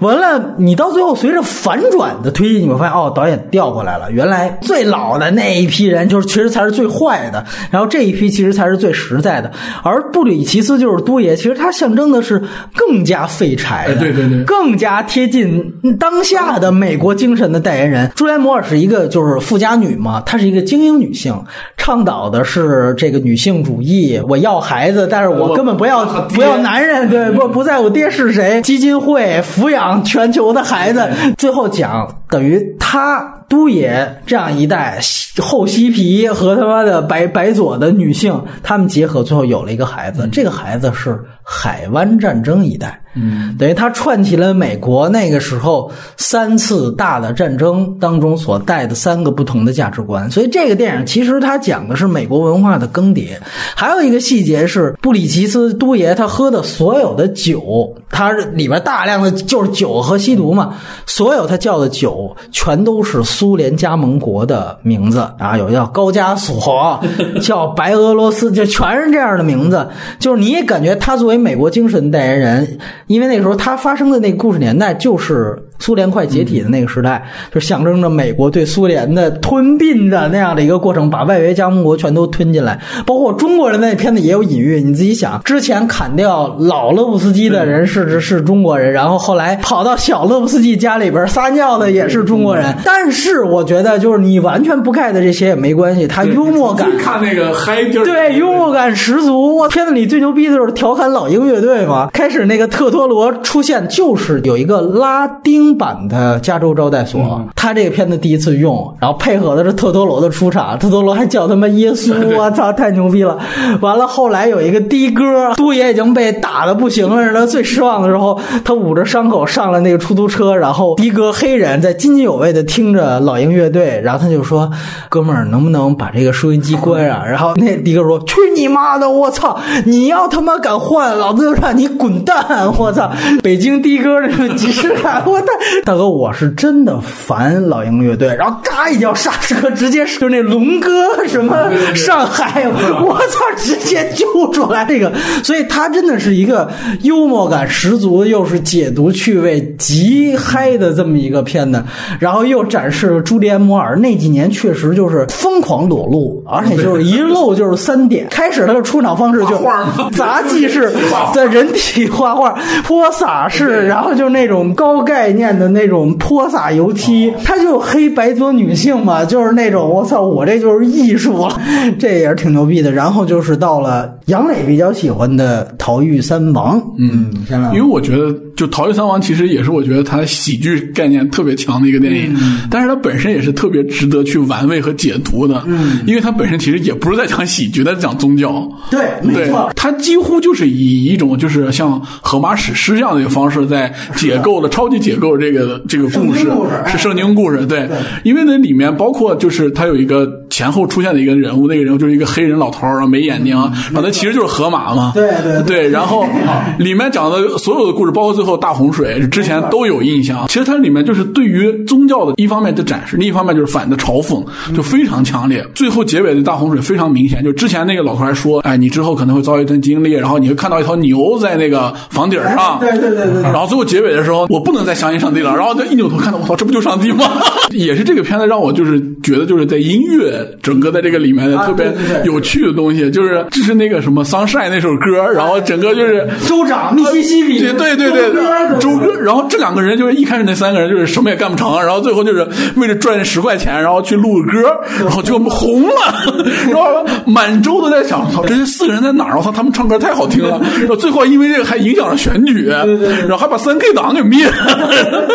完了，你到最后随着反转的推进，你会发现哦，导演调过来了，原来最老的那一批人就是其实才是最坏的，然后这一批其实才是最实在的。而布里奇斯就是都爷，其实他象征的是更加废柴对对对更加贴近当下的美国精神的代言人。朱莲摩尔是一个就是富家女嘛，她是一个精英女性，倡导的是这个女性主义。我要孩子，但是我我根本不要不要男人，对不不在乎爹是谁。基金会抚养全球的孩子，最后讲等于他都野这样一代后西皮和他妈的白白左的女性，他们结合，最后有了一个孩子。这个孩子是海湾战争一代。嗯，等于他串起了美国那个时候三次大的战争当中所带的三个不同的价值观，所以这个电影其实它讲的是美国文化的更迭。还有一个细节是，布里奇斯都爷他喝的所有的酒，他里边大量的就是酒和吸毒嘛，所有他叫的酒全都是苏联加盟国的名字啊，有叫高加索，[laughs] 叫白俄罗斯，就全是这样的名字。就是你也感觉他作为美国精神代言人，因为那时候他发生的那个故事年代就是苏联快解体的那个时代，就象征着美国对苏联的吞并的那样的一个过程，把外围加盟国全都吞进来。包括中国人那片子也有隐喻，你自己想，之前砍掉老勒布斯基的人是是是中国人，然后后来跑到小勒布斯基家里边撒尿的也是中国人。但是我觉得，就是你完全不 get 这些也没关系，他幽默感看那个嗨劲儿，对，幽默感十足。我片子里最牛逼的就是调侃老鹰乐队嘛。开始那个特托罗出现，就是有一个拉丁版的加州招待所，他这个片子第一次用，然后配合的是特多罗的出场，特多罗还叫他妈耶稣，我操，太牛逼了。完了，后来有一个的哥，都爷已经被打的不行了，他最失望的时候，他捂着伤口上了那个出租车，然后的哥黑人在津津有味的听着老鹰乐队，然后他就说：“哥们儿，能不能把这个收音机关上？” [laughs] 然后那的哥说：“去你妈的！我操！你要他妈敢换，老子就让你滚蛋！我操！北京的哥这种即视感，我操！[laughs] 大哥，我是真的烦老鹰乐队。”然后嘎一脚刹车，直接是那龙哥什么上海，[laughs] 我操，直接揪出来这个，所以他真的是一个幽默感十足，又是解读趣味极嗨的这么一个片子，然后又展示了朱利安·摩尔那几年确实就是疯狂裸露，而且就是一露就是三点。开始他的出场方式就画杂技式的人体画画、泼洒式，然后就是那种高概念的那种泼洒油漆，他就黑白左女性嘛，就是那种我操，我这就是艺术了，[laughs] 这也是挺牛逼的。然后就是到了杨磊比较喜欢的《逃狱三王》，嗯，因为我觉得，就《逃狱三王》其实也是我觉得它喜剧概念特别强的一个电影，但是它本身也是特别值得去玩味和解读的，嗯，因为它本身其实也不是在讲喜剧，它在讲宗教，对，没对错，，它几乎就是以一种就是像荷马史诗这样的一个方式，在解构了超级解构这个这个故事是圣经故事，对，因为那里面包括就是它有一个前后出现的一个人物，那个人物就是一个黑人老头儿，然后没眼睛，然后他其实就是河马嘛，对对对。对，然后 [laughs] 里面讲的所有的故事，包括最后大洪水，之前都有印象。其实它里面就是对于宗教的一方面的展示，另一方面就是反的嘲讽，就非常强烈。最后结尾的大洪水非常明显，就之前那个老头还说，哎，你之后可能会遭遇一段经历，然后你会看到一头牛在那个房顶上，对对对对对。然后最后结尾的时候，我不能再相信上帝了，然后他一扭头看到，我操，这不就上帝吗？[laughs] 也是这个片子让我就是觉得就是在音乐整个在这个里面的啊特别有趣的东西，就是就是那个什么《Sunshine》那首歌，然后整个就是。州长密西西比，对对对对对，周哥，然后这两个人就是一开始那三个人就是什么也干不成，然后最后就是为了赚十块钱，然后去录个歌，然后就红了，[laughs] 然后满洲都在想，操，这些四个人在哪儿？我操，他们唱歌太好听了，然后最后因为这个还影响了选举，然后还把三 K 党给灭了，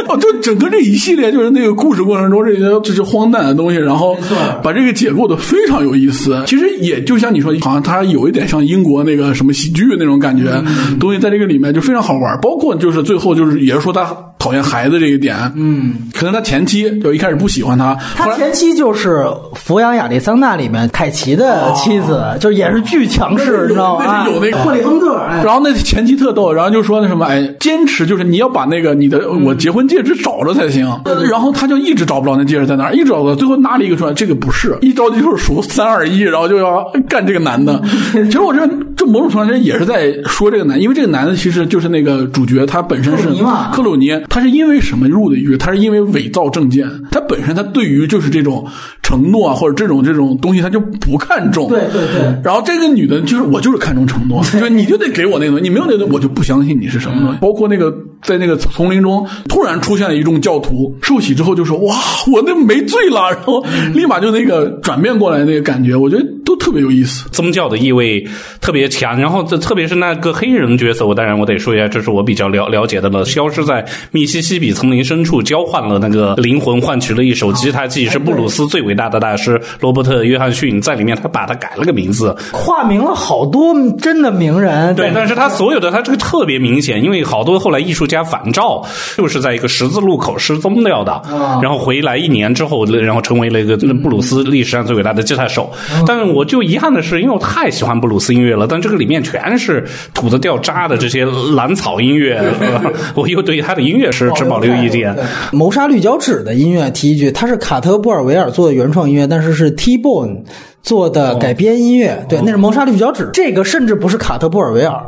[laughs] 哦，就整个这一系列就是那个故事过程中这些这些荒诞的东西，然后把这个解构的非常有意思。其实也就像你说，好像它有一点像英国那个什么喜剧那种感觉，东西在这个里面就非常好玩。包括就是最后就是也是说他讨厌孩子这一点，嗯，可能他前妻就一开始不喜欢他，他前妻就是《抚养亚历桑那》里面凯奇的妻子，就是也是巨强势，你知道吗？那是有那个霍利亨特，哎然后那前妻特逗，然后就说那什么，哎，坚持就是你要把那个你的我结婚戒指找着才行。然后他就一直找不着那戒指在哪儿，一直找不到，最后拿了一个出来，这个不是，一着急就是数 [laughs] 三二一，然后就要干这个男的。[laughs] 其实我觉得这某种程度上也是在说这个男，因为这个男的其实就是那个主角，他本身是克鲁尼嘛克鲁尼，他是因为什么入的狱？他是因为伪造证件，他本身他对于就是这种承诺啊或者这种这种东西他就不看重。对对对。然后这个女的，就是我就是看重承诺，[laughs] 就是你就得给我那个东西，你没有那个东西，我就不相信你是什么东西。包括那个在那个丛林中突然出现了一众教徒，受洗之后就说：“哇，我那没罪了。”然后立马就那个转变过来那个感觉，我觉得都特别有意思。宗教的意味特别强，然后这特别是那个黑人角色，我当然我得说一下，这是我比较了了解的了。消失在密西西比丛林深处，交换了那个灵魂，换取了一首吉他记，是布鲁斯最伟大的大师罗伯特·约翰逊在里面他把他改了个名字，化名了好多真的名人，对，但是他所有的他这个特别明显，因为好多后来艺术家反照，就是在一个十字路口失踪掉的，然后回来一年之后，然后成为了一个布鲁斯历史上最伟大的吉他手。但是我就遗憾的是，因为我太喜欢布鲁斯音乐了，但这个里面全是土的掉渣的这些蓝草音乐，呃 [laughs] 我又对他的音乐是持保留意见。谋杀绿脚趾的音乐提一句，它是卡特布尔维尔做的原创音乐，但是是 T Bone 做的改编音乐。对，那是谋杀绿脚趾，这个甚至不是卡特布尔维尔。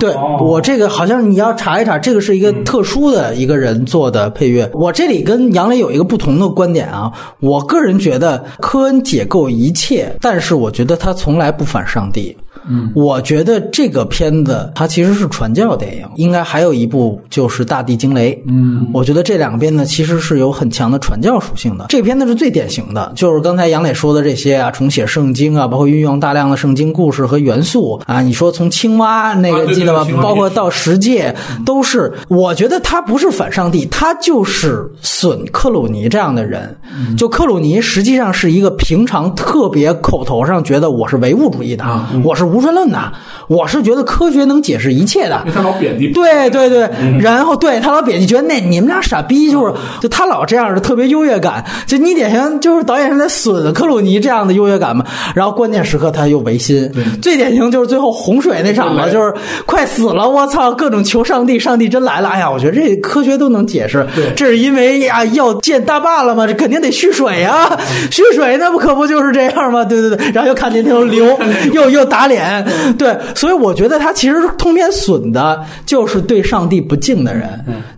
对我这个好像你要查一查，这个是一个特殊的一个人做的配乐。我这里跟杨磊有一个不同的观点啊，我个人觉得科恩解构一切，但是我觉得他从来不反上帝。嗯，我觉得这个片子它其实是传教电影，应该还有一部就是《大地惊雷》。嗯，我觉得这两个片子其实是有很强的传教属性的。这个片子是最典型的，就是刚才杨磊说的这些啊，重写圣经啊，包括运用大量的圣经故事和元素啊。你说从青蛙那个记得吧对青？蛙包括到十诫，都是我觉得他不是反上帝，他就是损克鲁尼这样的人。就克鲁尼实际上是一个平常特别口头上觉得我是唯物主义的，我是无神论的，我是觉得科学能解释一切的。他老贬低。对对对，然后对他老贬低，觉得那你们俩傻逼，就是就他老这样的特别优越感，就你典型就是导演是在损克鲁尼这样的优越感嘛。然后关键时刻他又违心，最典型就是最后洪水那场了，就是快死了，我操，各种求上帝，上帝真来了，哎呀，我觉得这科学都能解释，这是因为呀要建大坝了嘛，这肯定得蓄水呀，蓄水那不可不就是这样吗？对对对，然后又看见那头流，又又打脸，对，所以我觉得他其实通篇损的就是对上帝不敬的人。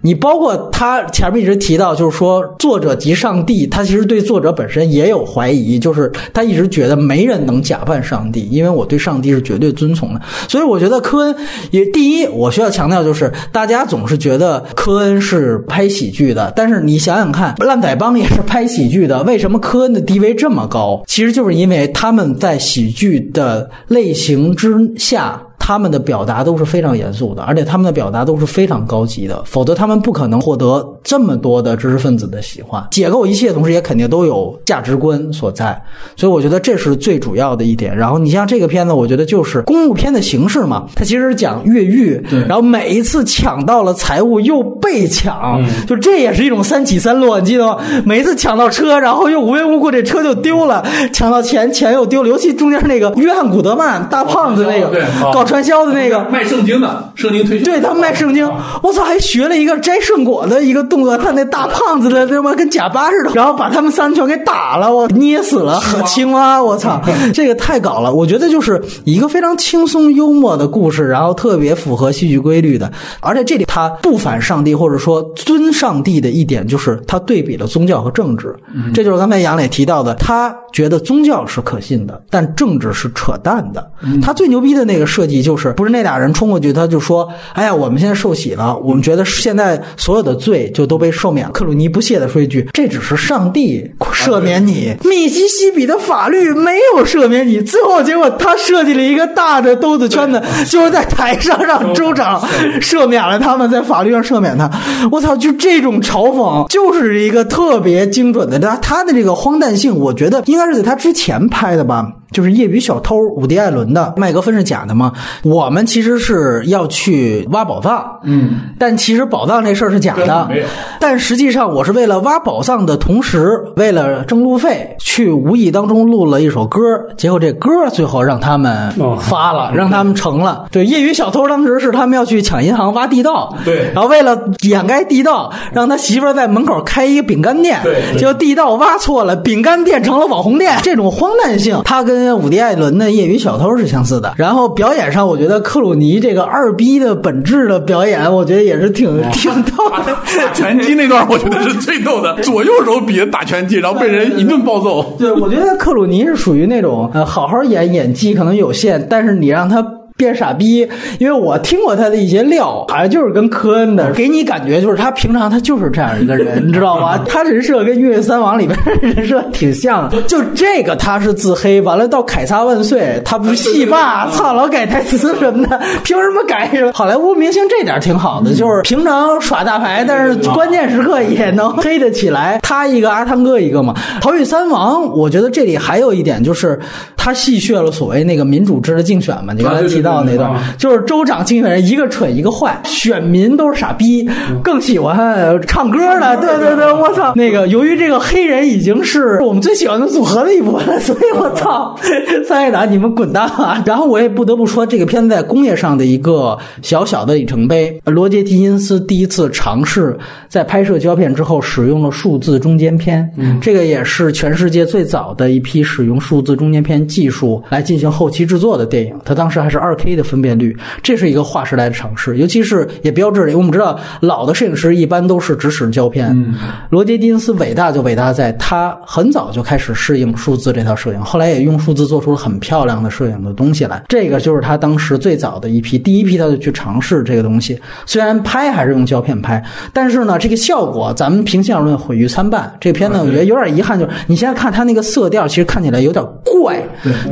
你包括他前面一直提到，就是说作者及上帝，他其实对作者本身也有怀疑，就是他一直觉得没人能假扮上帝，因为我对上帝是绝对遵从的。所以我觉得科恩也第一，我需要强调就是大家总是觉得科恩是拍喜剧的，但是你想想看，烂仔帮也是拍喜剧的，为什么科恩的地位这么高？其实就是因为他们在喜剧的类型之下。他们的表达都是非常严肃的，而且他们的表达都是非常高级的，否则他们不可能获得这么多的知识分子的喜欢。解构一切，同时也肯定都有价值观所在，所以我觉得这是最主要的一点。然后你像这个片子，我觉得就是公务片的形式嘛，它其实是讲越狱，然后每一次抢到了财物又被抢，就这也是一种三起三落，你记得吗？每一次抢到车，然后又无缘无故这车就丢了，抢到钱钱又丢了，尤其中间那个约翰古德曼大胖子那个对搞传传销的那个。卖圣经的，圣经推销。对他们卖圣经，我操，还学了一个摘圣果的一个动作，他那大胖子的他妈跟假巴似的，然后把他们三全给打了，我捏死了青蛙，我操，这个太搞了。我觉得就是一个非常轻松幽默的故事，然后特别符合戏剧规律的，而且这里他不反上帝或者说尊上帝的一点，就是他对比了宗教和政治，这就是刚才杨磊提到的，他觉得宗教是可信的，但政治是扯淡的。他最牛逼的那个设计就是，不是那俩人冲过去，他就说：“哎呀，我们现在受洗了，我们觉得现在所有的罪就都被赦免。”克鲁尼不屑的说一句：“这只是上帝赦免你，密西西比的法律没有赦免你。”最后结果他设计了一个大的兜子圈子，就是在台上让州长赦免了他们，在法律上赦免他。我操，就这种嘲讽就是一个特别精准的。他他的这个荒诞性，我觉得应该是在他之前拍的吧。就是业余小偷伍迪·艾伦的麦格芬是假的吗？我们其实是要去挖宝藏，嗯，但其实宝藏这事儿是假的没有。但实际上，我是为了挖宝藏的同时，为了挣路费，去无意当中录了一首歌，结果这歌最后让他们哦发了，让他们成了。对，业余小偷当时是他们要去抢银行挖地道，对然后为了掩盖地道，让他媳妇儿在门口开一个饼干店，对对结果地道挖错了，饼干店成了网红店。这种荒诞性，他跟伍迪·艾伦的《业余小偷》是相似的。然后表演上，我觉得克鲁尼这个二逼的本质的表演，我觉得也是挺 [laughs] 挺逗的。打拳击那段我觉得是最逗的，左右手比着打拳击，然后被人一顿暴揍。对，我觉得克鲁尼是属于那种呃，好好演演技可能有限，但是你让他。变傻逼，因为我听过他的一些料，好像就是跟科恩的，给你感觉就是他平常他就是这样一个人，你知道吗？[laughs] 他人设跟《越狱三王》里边人设挺像的，[laughs] 就这个他是自黑，完了到凯撒万岁他不戏霸，操老改台词什么的，[laughs] 凭什么改？好莱坞明星这点挺好的，就是平常耍大牌，但是关键时刻也能黑得起来。他一个阿汤哥一个嘛，《逃狱三王》，我觉得这里还有一点就是他戏谑了所谓那个民主制的竞选嘛，你刚才提到那段，就是州长竞选人一个蠢一个坏，选民都是傻逼，更喜欢唱歌的。对对对，我操！那个由于这个黑人已经是我们最喜欢的组合的一部分了，[laughs] 所以我操，三海达你们滚蛋啊！[laughs] 然后我也不得不说，这个片子在工业上的一个小小的里程碑。罗杰·狄金斯第一次尝试在拍摄胶片之后使用了数字中间片，这个也是全世界最早的一批使用数字中间片技术来进行后期制作的电影。他当时还是二 K 的分辨率，这是一个划时代的尝试，尤其是也标志着，因为我们知道老的摄影师一般都是只使胶片。罗杰·狄金斯伟大就伟大在他很早就开始适应数字这套摄影，后来也用数字做出了很漂亮的摄影的东西来。这个就是他当时最早的一批，第一批他就去尝试这个东西。虽然拍还是用胶片拍，但是呢，这个效果咱们平心而论毁誉参半。这个片子我觉得有点遗憾，就是你现在看他那个色调，其实看起来有点怪，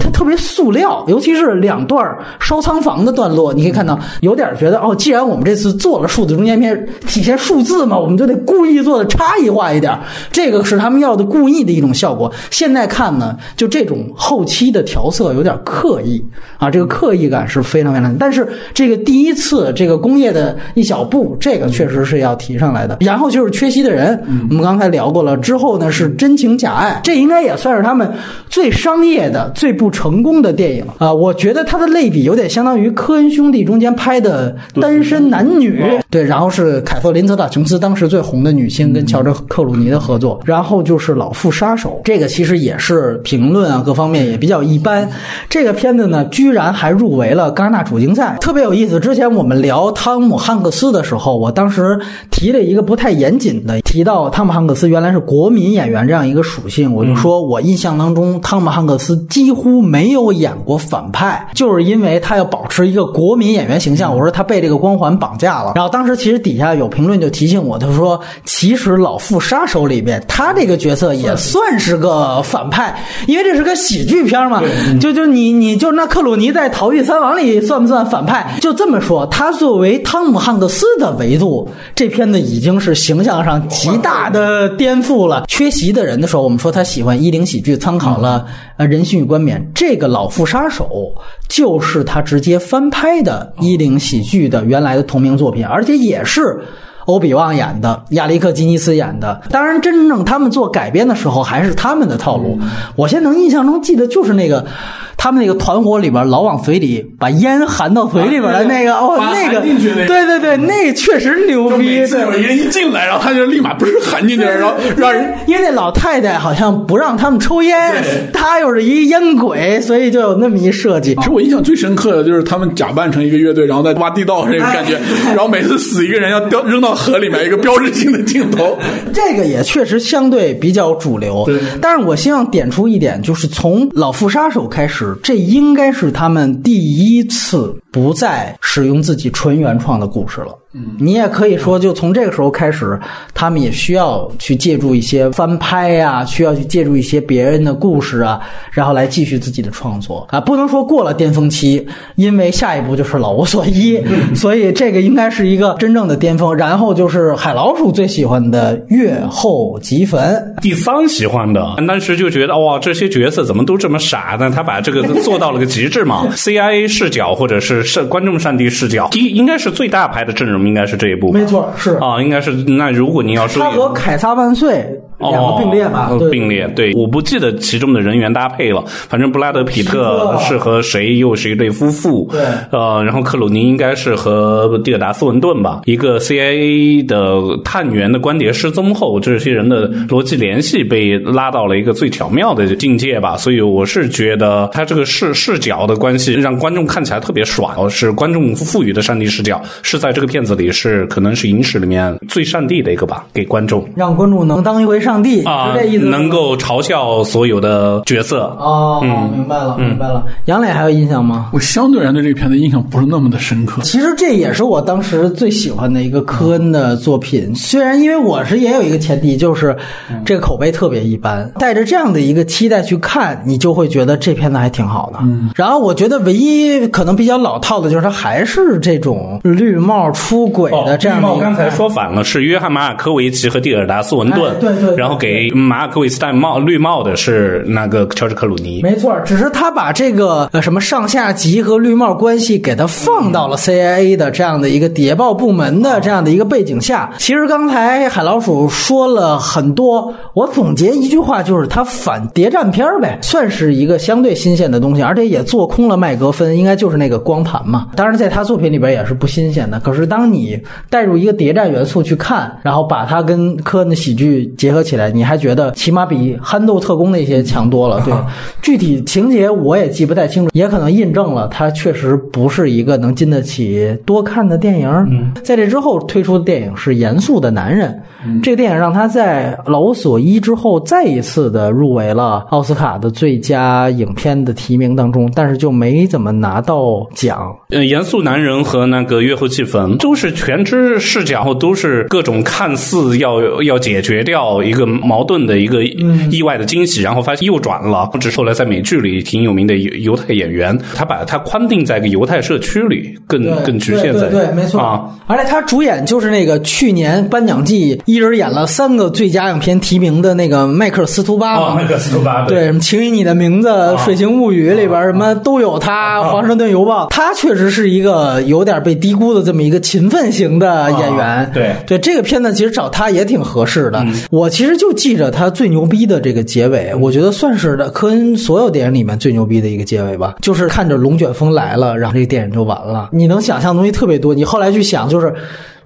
它特别塑料，尤其是两段烧仓房的段落，你可以看到有点觉得哦，既然我们这次做了数字中间片，体现数字嘛，我们就得故意做的差异化一点，这个是他们要的故意的一种效果。现在看呢，就这种后期的调色有点刻意啊，这个刻意感是非常非常，但是这个第一次这个工业的一小步，这个确实是要提上来的。然后就是缺席的人，我们刚才聊过了，之后呢是真情假爱，这应该也算是他们最商业的、最不成功的电影啊。我觉得它的类比有点相当于科恩兄弟中间拍的《单身男女》，对，然后是凯瑟琳·泽塔琼斯当时最红的女星跟乔治·克鲁尼的合作，然后就是《老妇杀手》，这个其实也是评论啊各方面也比较一般。这个片子呢，居然还入围了戛纳主竞赛，特别有意思。之前我们聊汤姆·汉克斯的时候，我当时提了一个不太严谨的，提到汤姆·汉克斯原来是国民演员这样一个属性，我就说我印象当中汤姆·汉克斯几乎没有演过反派，就是因为他要保持一个国民演员形象。我说他被这个光环绑架了。然后当时其实底下有评论就提醒我，他说其实《老妇杀手》里边他这个角色也算是个反派，因为这是个喜剧片嘛。就就你你就那克鲁尼在《逃狱三王》里算不算反派？就这么说，他作为汤姆汉克斯的维度，这片子已经是形象上极大的颠覆了。缺席的人的时候，我们说他喜欢一零喜剧，参考了呃《人性与冠冕》。这个《老妇杀手》就是他直接翻拍的一零喜剧的原来的同名作品，而且也是。欧比旺演的，亚历克吉尼斯演的。当然，真正他们做改编的时候，还是他们的套路。我现在能印象中记得就是那个，他他们那个团伙里边老往嘴里把烟含到嘴里边的那个，哦，那个，对对对，那确实牛逼每。次有人一进来，然后他就立马不是含进去，然后让人因为那老太太好像不让他们抽烟对，她又是一烟鬼，所以就有那么一设计。其实我印象最深刻的就是他们假扮成一个乐队，然后在挖地道这个感觉，然后每次死一个人要掉扔到河里面，一个标志性的镜头。这个也确实相对比较主流对，但是我希望点出一点，就是从老妇杀手开始，这应该是他们第一次不再使用自己纯原创的故事了。嗯，你也可以说，就从这个时候开始，他们也需要去借助一些翻拍呀、需要去借助一些别人的故事啊，然后来继续自己的创作啊。不能说过了巅峰期，因为下一步就是老无 [laughs] 所依，所以这个应该是一个真正的巅峰。然后就是海老鼠最喜欢的月后即焚，第三喜欢的，当时就觉得哇，这些角色怎么都这么傻？呢他把这个做到了个极致嘛，CIA 视角或者是是观众上帝视角，第一应该是最大牌的阵容，应该是这一部，没错，是。啊，应该是那如果您要说他和凯撒万岁两个并列吧？哦，并列。对，我不记得其中的人员搭配了，反正布拉德皮特是和谁又是一对夫妇，对。呃，然后克鲁尼应该是和蒂尔达斯文顿吧，一个 CIA 的探员的官谍失踪后，这些人的逻辑联系被拉到了一个最巧妙的境界吧，所以我是觉得他这个视视角的关系让观众看起来特别爽，是观众赋予的上帝视角，是在这个片子里是可能是影史里面最上帝的一个吧，给观众。让观众能当一回上帝，啊是这意思？能够嘲笑所有的角色。哦，明白了，明白了。杨磊还有印象吗？我相对而言对这个片子印象不是那么的深刻。其实这也是我当时最喜欢的一个科恩的作品。虽然因为我是也有一个前提，就是这个口碑特别一般，带着这样的一个期待去看，你就会觉得这片子还挺好的。然后我觉得唯一可能比较老套的就是他还是这种绿帽出轨的这样的一个。哦绿帽刚才说反了，是约翰马尔科维奇和蒂尔达斯文顿，哎对对对然后给马尔科维奇戴帽绿帽的是那个乔治克鲁尼。没错，只是他把这个呃什么上下级和绿帽关系给他放到了 CIA 的这样的一个谍报部门的这样的一个背景下。其实刚才海老鼠说了很多，我总结一句话就是他反谍战片儿呗，算是一个相对新鲜的东西，而且也做空了麦格芬，应该就是那个光盘嘛。当然，在他作品里边也是不新鲜的。可是当你带入一个谍战元素去看，然后把它跟科恩的喜剧结合起来，你还觉得起码比《憨豆特工》那些强多了。对，具体情节我也记不太清楚，也可能印证了他确实不是一个能经得起多看的电影。在这之后推出的电影是《严肃的男人》，这个电影让他在《老无所依》之后再一次的入围了奥斯卡的最佳影片的提名当中，但是就没怎么拿到奖。呃，严肃男人和那个月后气氛都是全知视角，后都是各种看似要要解决掉一个矛盾的一个嗯意外的惊喜，然后发现右转了。只是后来在美剧里挺有名的犹犹太演员，他把他框定在一个犹太社区里，更更局限在对没错。啊。而且他主演就是那个去年颁奖季一人演了三个最佳影片提名的那个迈克尔斯图巴嘛。个斯图巴对，什么《请以你的名字》《水形物语》里边什么都有他，《华盛顿邮报》，他确实是一个有点被低估的这么一个勤奋型的演员。对对，这个片子其实找他也挺合适的。我其实就记着他最牛逼的这个结尾，我觉得算是的科恩所有电影里面最牛逼的一个结尾吧，就是看着龙卷风来了，然后这个电影就完了。你能想象的东西特别多，你后来去想就是。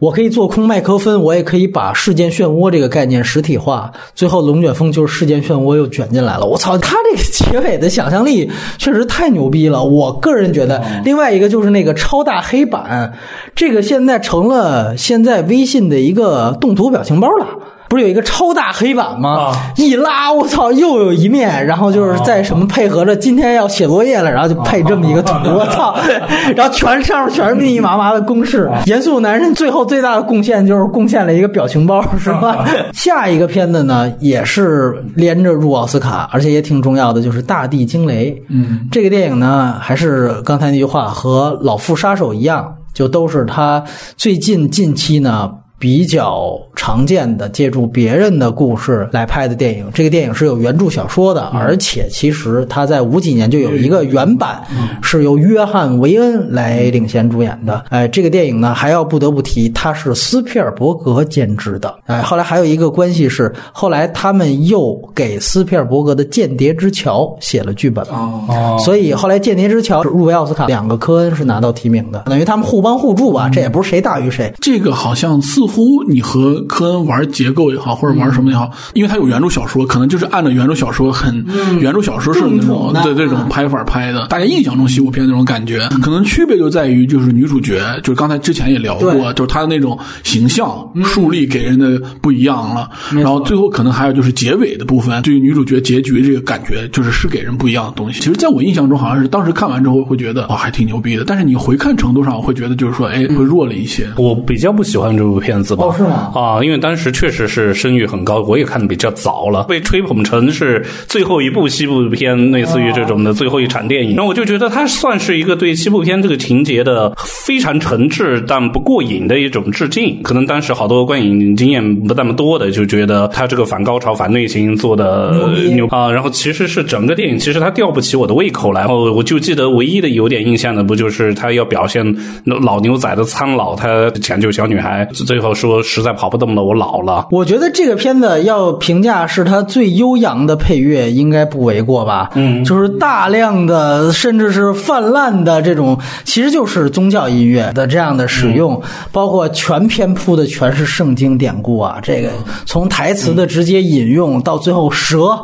我可以做空麦克芬，我也可以把事件漩涡这个概念实体化。最后龙卷风就是事件漩涡又卷进来了。我操，他这个结尾的想象力确实太牛逼了。我个人觉得，另外一个就是那个超大黑板，这个现在成了现在微信的一个动图表情包了。不是有一个超大黑板吗？啊一拉，我操，又有一面，然后就是在什么配合着今天要写作业了，然后就配这么一个图，我操，[laughs] 然后全上面全是密密麻麻的公式。严肃男人最后最大的贡献就是贡献了一个表情包，是吧？下一个片子呢，也是连着入奥斯卡，而且也挺重要的，就是《大地惊雷》。嗯，这个电影呢，还是刚才那句话，和《老妇杀手》一样，就都是他最近近期呢。比较常见的借助别人的故事来拍的电影。这个电影是有原著小说的，而且其实它在五几年就有一个原版，是由约翰·维恩来领衔主演的。哎，这个电影呢，还要不得不提，它是斯皮尔伯格监制的。哎，后来还有一个关系是，后来他们又给斯皮尔伯格的《间谍之桥》写了剧本。哦，所以后来《间谍之桥》入围奥斯卡，两个科恩是拿到提名的，等于他们互帮互助吧，这也不是谁大于谁。这个好像似乎你和科恩玩结构也好，或者玩什么也好，因为他有原著小说，可能就是按照原著小说很、原著小说是那正统的。种对这种拍法拍的，大家印象中西部片那种感觉，可能区别就在于就是女主角，就是刚才之前也聊过，就是她的那种形象树立给人的不一样了，然后最后可能还有就是结尾的部分，对于女主角结局这个感觉，就是是给人不一样的东西。其实，在我印象中，好像是当时看完之后会觉得哇，还挺牛逼的，但是你回看程度上，我会觉得就是说，哎，会弱了一些。我比较不喜欢这部片哦是吗啊，因为当时确实是声誉很高，我也看的比较早了，被吹捧成是最后一部西部片，类似于这种的最后一场电影。然后我就觉得它算是一个对西部片这个情节的非常诚挚但不过瘾的一种致敬。可能当时好多观影经验不那么多的，就觉得它这个反高潮、反内心做的牛啊。然后其实是整个电影其实它吊不起我的胃口来。然后我就记得唯一的有点印象的，不就是他要表现老牛仔的苍老，他抢救小女孩，最后说实在跑不动了，我老了。我觉得这个片子要评价是它最悠扬的配乐，应该不为过吧？嗯，就是大量的甚至是泛滥的这种，其实就是宗教音乐的这样的使用，包括全篇铺的全是圣经典故啊，这个从台词的直接引用到最后蛇。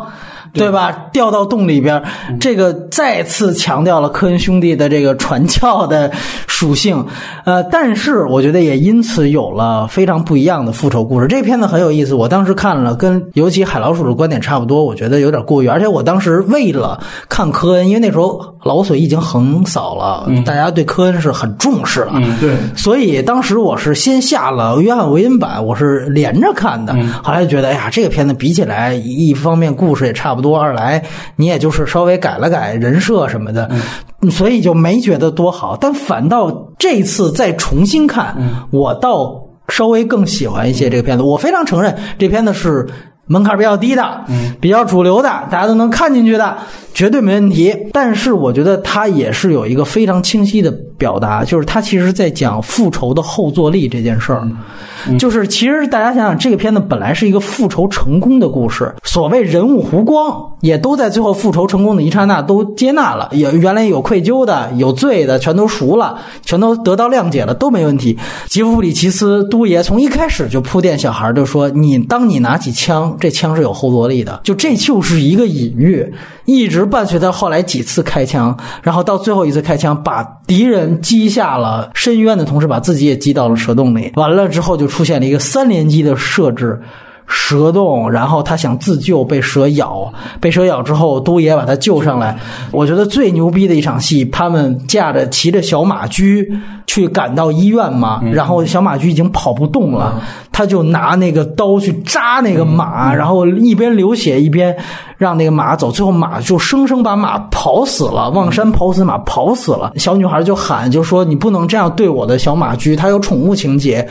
对吧？掉到洞里边，这个再次强调了科恩兄弟的这个传教的属性。呃，但是我觉得也因此有了非常不一样的复仇故事。这片子很有意思，我当时看了，跟尤其海老鼠的观点差不多，我觉得有点过于。而且我当时为了看科恩，因为那时候老索已经横扫了，大家对科恩是很重视了。嗯，对，所以当时我是先下了约翰维恩版，我是连着看的。后来就觉得，哎呀，这个片子比起来，一方面故事也差不多，二来你也就是稍微改了改人设什么的，所以就没觉得多好。但反倒这次再重新看，我倒稍微更喜欢一些这个片子。我非常承认这片子是。门槛比较低的，比较主流的，大家都能看进去的，绝对没问题。但是我觉得它也是有一个非常清晰的表达，就是他其实在讲复仇的后坐力这件事儿。就是其实大家想想，这个片子本来是一个复仇成功的故事，所谓人物弧光也都在最后复仇成功的一刹那都接纳了，也原来有愧疚的、有罪的，全都赎了，全都得到谅解了，都没问题。吉夫布里奇斯都爷从一开始就铺垫小孩，就说你当你拿起枪，这枪是有后坐力的，就这就是一个隐喻，一直伴随他后来几次开枪，然后到最后一次开枪，把敌人击下了深渊的同时，把自己也击到了蛇洞里。完了之后，就出现了一个三连击的设置。蛇洞，然后他想自救，被蛇咬，被蛇咬之后，都爷把他救上来。我觉得最牛逼的一场戏，他们驾着骑着小马驹去赶到医院嘛，然后小马驹已经跑不动了，他就拿那个刀去扎那个马，然后一边流血一边让那个马走，最后马就生生把马跑死了，望山跑死马跑死了。小女孩就喊，就说你不能这样对我的小马驹，它有宠物情节。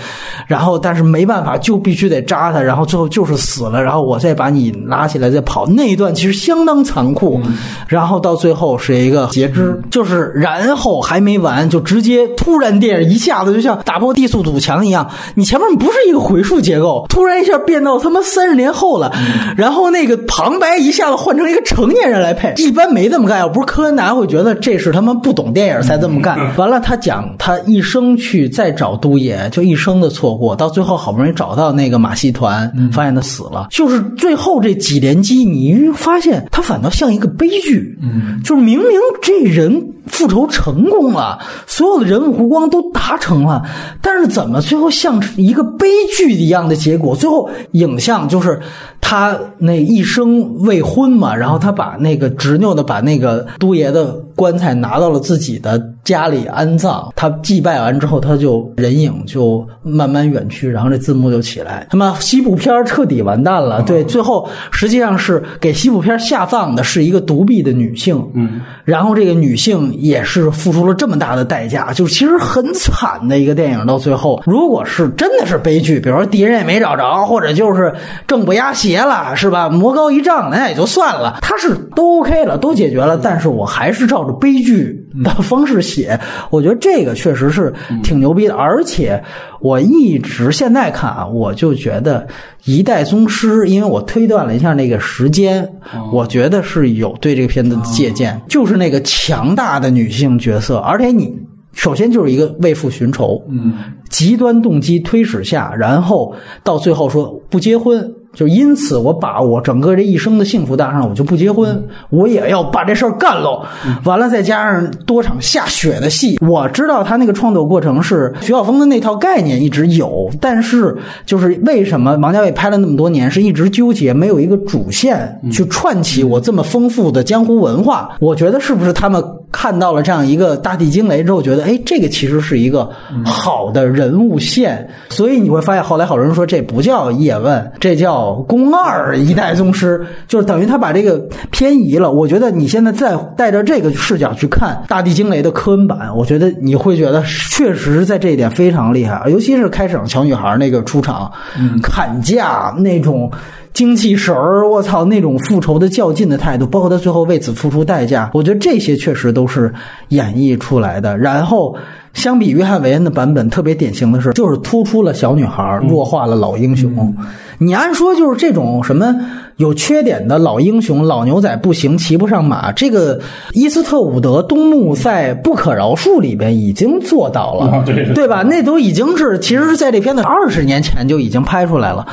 然后但是没办法，就必须得扎它，然后最后就是死了，然后我再把你拉起来再跑。那一段其实相当残酷，然后到最后是一个截肢，就是然后还没完，就直接突然电影一下子就像打破地速堵墙一样，你前面不是一个回溯结构，突然一下变到他妈三十年后了，然后那个旁白一下子换成一个成年人来配，一般没这么干，要不是柯恩南会觉得这是他妈不懂电影才这么干。完了，他讲他一生去再找都野，就一生的错过，到最后好不容易找到那个马戏团，发现他死了。就是最后这几连击，你发现他反倒像一个悲剧，嗯，就是明明这人复仇成功了，所有的人物弧光光都达成了，但是怎么最后像一个悲剧一样的结果？最后影像就是他那一生未婚嘛，然后他把那个执拗的把那个都爷的棺材拿到了自己的家里安葬，他祭拜完之后，他就人影就慢慢远去，然后这字幕就起来，他妈西部片彻底完蛋了。对，最后实际上是给西部片下葬的是一个独臂的女性，嗯，然后这个女性也是付出了这么大的代价，就其实很惨的一个电影。到最后，如果是真的是悲剧，比如说敌人也没找着，或者就是正不压邪了，是吧？魔高一丈，那也就算了，他是都 OK 了，都解决了，但是我还是照着悲剧的方式写，我觉得这个确实是挺牛逼的，而且我一直现在看啊，我就觉得《一代宗师》，因为我推断了一下那个时间，我觉得是有对这个片子的借鉴，就是那个强大的女性角色，而且你。首先就是一个为父寻仇，嗯，极端动机推使下，然后到最后说不结婚，就因此我把我整个这一生的幸福搭上，我就不结婚，我也要把这事儿干喽。完了，再加上多场下雪的戏，我知道他那个创作过程是徐晓峰的那套概念一直有，但是就是为什么王家卫拍了那么多年是一直纠结没有一个主线去串起我这么丰富的江湖文化？我觉得是不是他们？看到了这样一个大地惊雷之后，觉得哎，这个其实是一个好的人物线，所以你会发现后来好多人说这不叫叶问，这叫宫二一代宗师，就是等于他把这个偏移了。我觉得你现在再带着这个视角去看大地惊雷的科恩版，我觉得你会觉得确实在这一点非常厉害，尤其是开场小女孩那个出场砍价那种。精气神儿，我操，那种复仇的较劲的态度，包括他最后为此付出代价，我觉得这些确实都是演绎出来的。然后，相比约翰韦恩的版本，特别典型的是，就是突出了小女孩，弱化了老英雄。[laughs] 你按说就是这种什么有缺点的老英雄、老牛仔不行，骑不上马。这个伊斯特伍德、东木在《不可饶恕》里边已经做到了，[laughs] 对吧？那都已经是，其实是在这片子二十年前就已经拍出来了。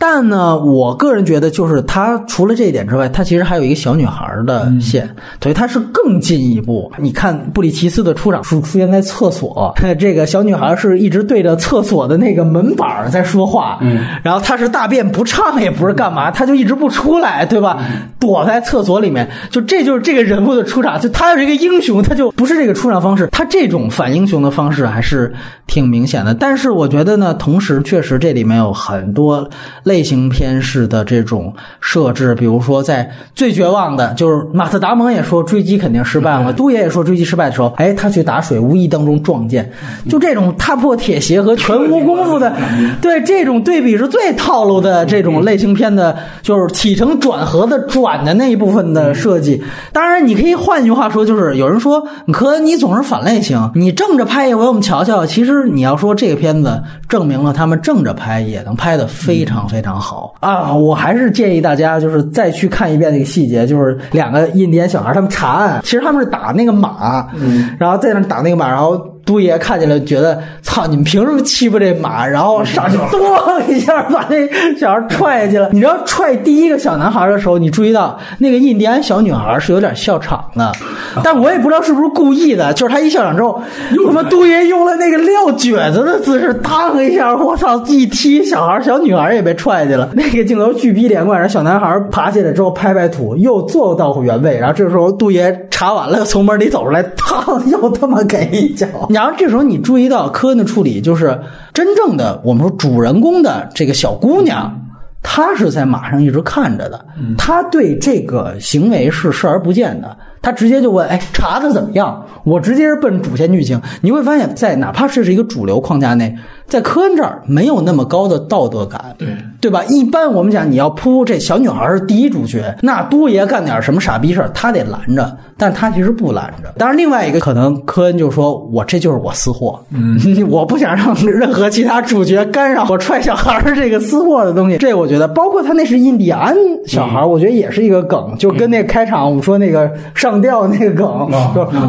但呢，我个人觉得，就是他除了这一点之外，他其实还有一个小女孩的线，所以他是更进一步。你看布里奇斯的出场是出现在厕所，[laughs] 这个小女孩是一直对着厕所的那个门板在说话，嗯，然后她是大便不畅，也不是干嘛，她就一直不出来，对吧？躲在厕所里面，就这就是这个人物的出场。就他是一个英雄，他就不是这个出场方式，他这种反英雄的方式还是挺明显的。但是我觉得呢，同时确实这里面有很多。类型片式的这种设置，比如说在最绝望的，就是马特·达蒙也说追击肯定失败了，都爷也说追击失败的时候，哎，他去打水，无意当中撞见，就这种踏破铁鞋和全无功夫的，对这种对比是最套路的这种类型片的，就是起承转合的转的那一部分的设计。当然，你可以换句话说，就是有人说，可，你总是反类型，你正着拍一回我们瞧瞧。其实你要说这个片子证明了他们正着拍也能拍的非常非。非常好啊！我还是建议大家就是再去看一遍那个细节，就是两个印第安小孩他们查案，其实他们是打那个马，嗯，然后在那打那个马，然后。都爷看见了，觉得操，你们凭什么欺负这马？然后上去咣一下把那小孩踹下去了。你知道踹第一个小男孩的时候，你注意到那个印第安小女孩是有点笑场的，[laughs] 但我也不知道是不是故意的。就是他一笑场之后，他妈都爷用了那个撂蹶子的姿势，当一下，我操，一踢小孩，小女孩也被踹下去了。那个镜头巨逼连贯，然后小男孩爬起来之后拍拍土，又坐到原位。然后这时候杜爷查完了，从门里走出来，嘡，又他妈给一脚。[laughs] 然后这时候你注意到科恩的处理，就是真正的我们说主人公的这个小姑娘，她是在马上一直看着的，她对这个行为是视而不见的。他直接就问：“哎，查的怎么样？”我直接是奔主线剧情。你会发现在哪怕这是一个主流框架内，在科恩这儿没有那么高的道德感，对对吧？一般我们讲你要扑这小女孩是第一主角，那多爷干点什么傻逼事儿，他得拦着，但他其实不拦着。当然，另外一个可能，科恩就说：“我这就是我私货，嗯，[laughs] 我不想让任何其他主角干扰我踹小孩这个私货的东西。”这我觉得，包括他那是印第安小孩，我觉得也是一个梗，就跟那开场我们说那个上。调那个梗，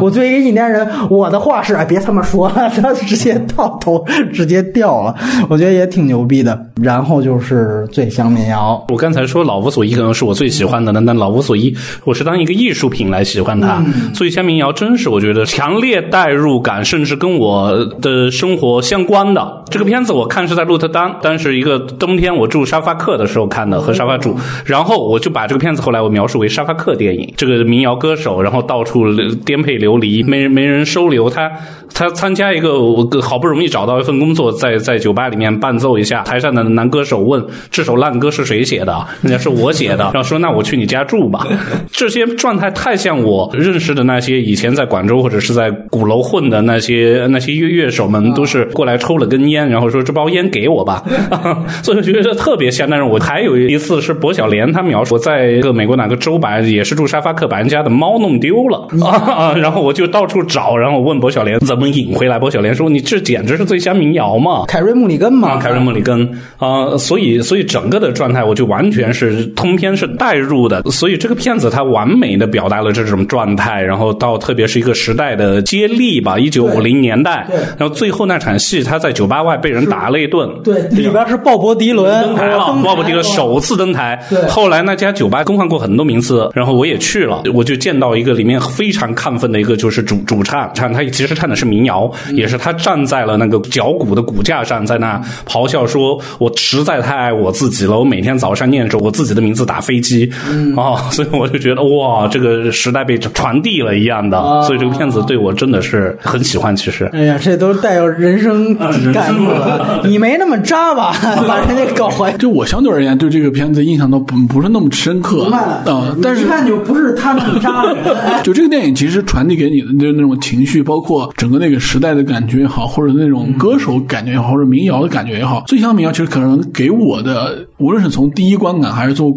我作为一个印第安人，我的话是哎，别他妈说了，[laughs] 他直接到头，直接掉了，我觉得也挺牛逼的。然后就是醉乡民谣，我刚才说老无所依可能是我最喜欢的，但老无所依我是当一个艺术品来喜欢它。醉乡民谣真是我觉得强烈代入感，甚至跟我的生活相关的。这个片子我看是在鹿特丹，但是一个冬天我住沙发客的时候看的，和沙发住，然后我就把这个片子后来我描述为沙发客电影。这个民谣歌手，然后到处颠沛流离，没人没人收留他。他参加一个，我好不容易找到一份工作，在在酒吧里面伴奏一下。台上的男歌手问：“这首烂歌是谁写的？”人家是我写的。然后说：“那我去你家住吧。[laughs] ”这些状态太像我认识的那些以前在广州或者是在鼓楼混的那些那些乐乐手们，都是过来抽了根烟，然后说：“这包烟给我吧。[laughs] ”所以觉得特别像。但是我还有一次是薄晓莲，他描述我在一个美国哪个州吧也是住沙发客，把人家的猫弄丢了。[laughs] 啊，然后我就到处找，然后我问薄晓莲怎么引回来。薄晓莲说：“你这简直是最香民谣嘛，凯瑞·穆里根嘛，凯瑞·穆里根。啊，所以所以整个的状态我就完全是通篇是带入的，所以这个片子它完美的表达了这种状态，然后到特别是一个时代的接力吧，一九五零年代，然后最后那场戏他在酒吧外被人打了一顿，对，里边是鲍勃迪伦登台了，鲍勃迪伦首次登台，对，后来那家酒吧更换过很多名次，然后我也去了，我就见到一个里面非常亢奋的一个就是主主唱，唱他其实唱的是民谣，也是他站在了那个脚骨的骨架上，在那咆哮说：“我实在太爱我自己了，我每天早上念着我自己的名字打飞机。”啊，[laughs] 所以我就觉得哇，这个时代被传递了一样的，所以这个片子对我真的是很喜欢。其实，哎呀，这都带有人生感悟了。[laughs] 你没那么渣吧？[laughs] 把人家搞坏。就我相对而言，对这个片子印象都不不是那么深刻啊。但是一看就不是他那么渣的人。[laughs] 就这个电影其实传递给你的就是那种情绪，包括整个那个时代的感觉也好，或者那种歌手感觉也好，或者民谣的感觉也好，最强民谣其实可能给我的，无论是从第一观感还是从。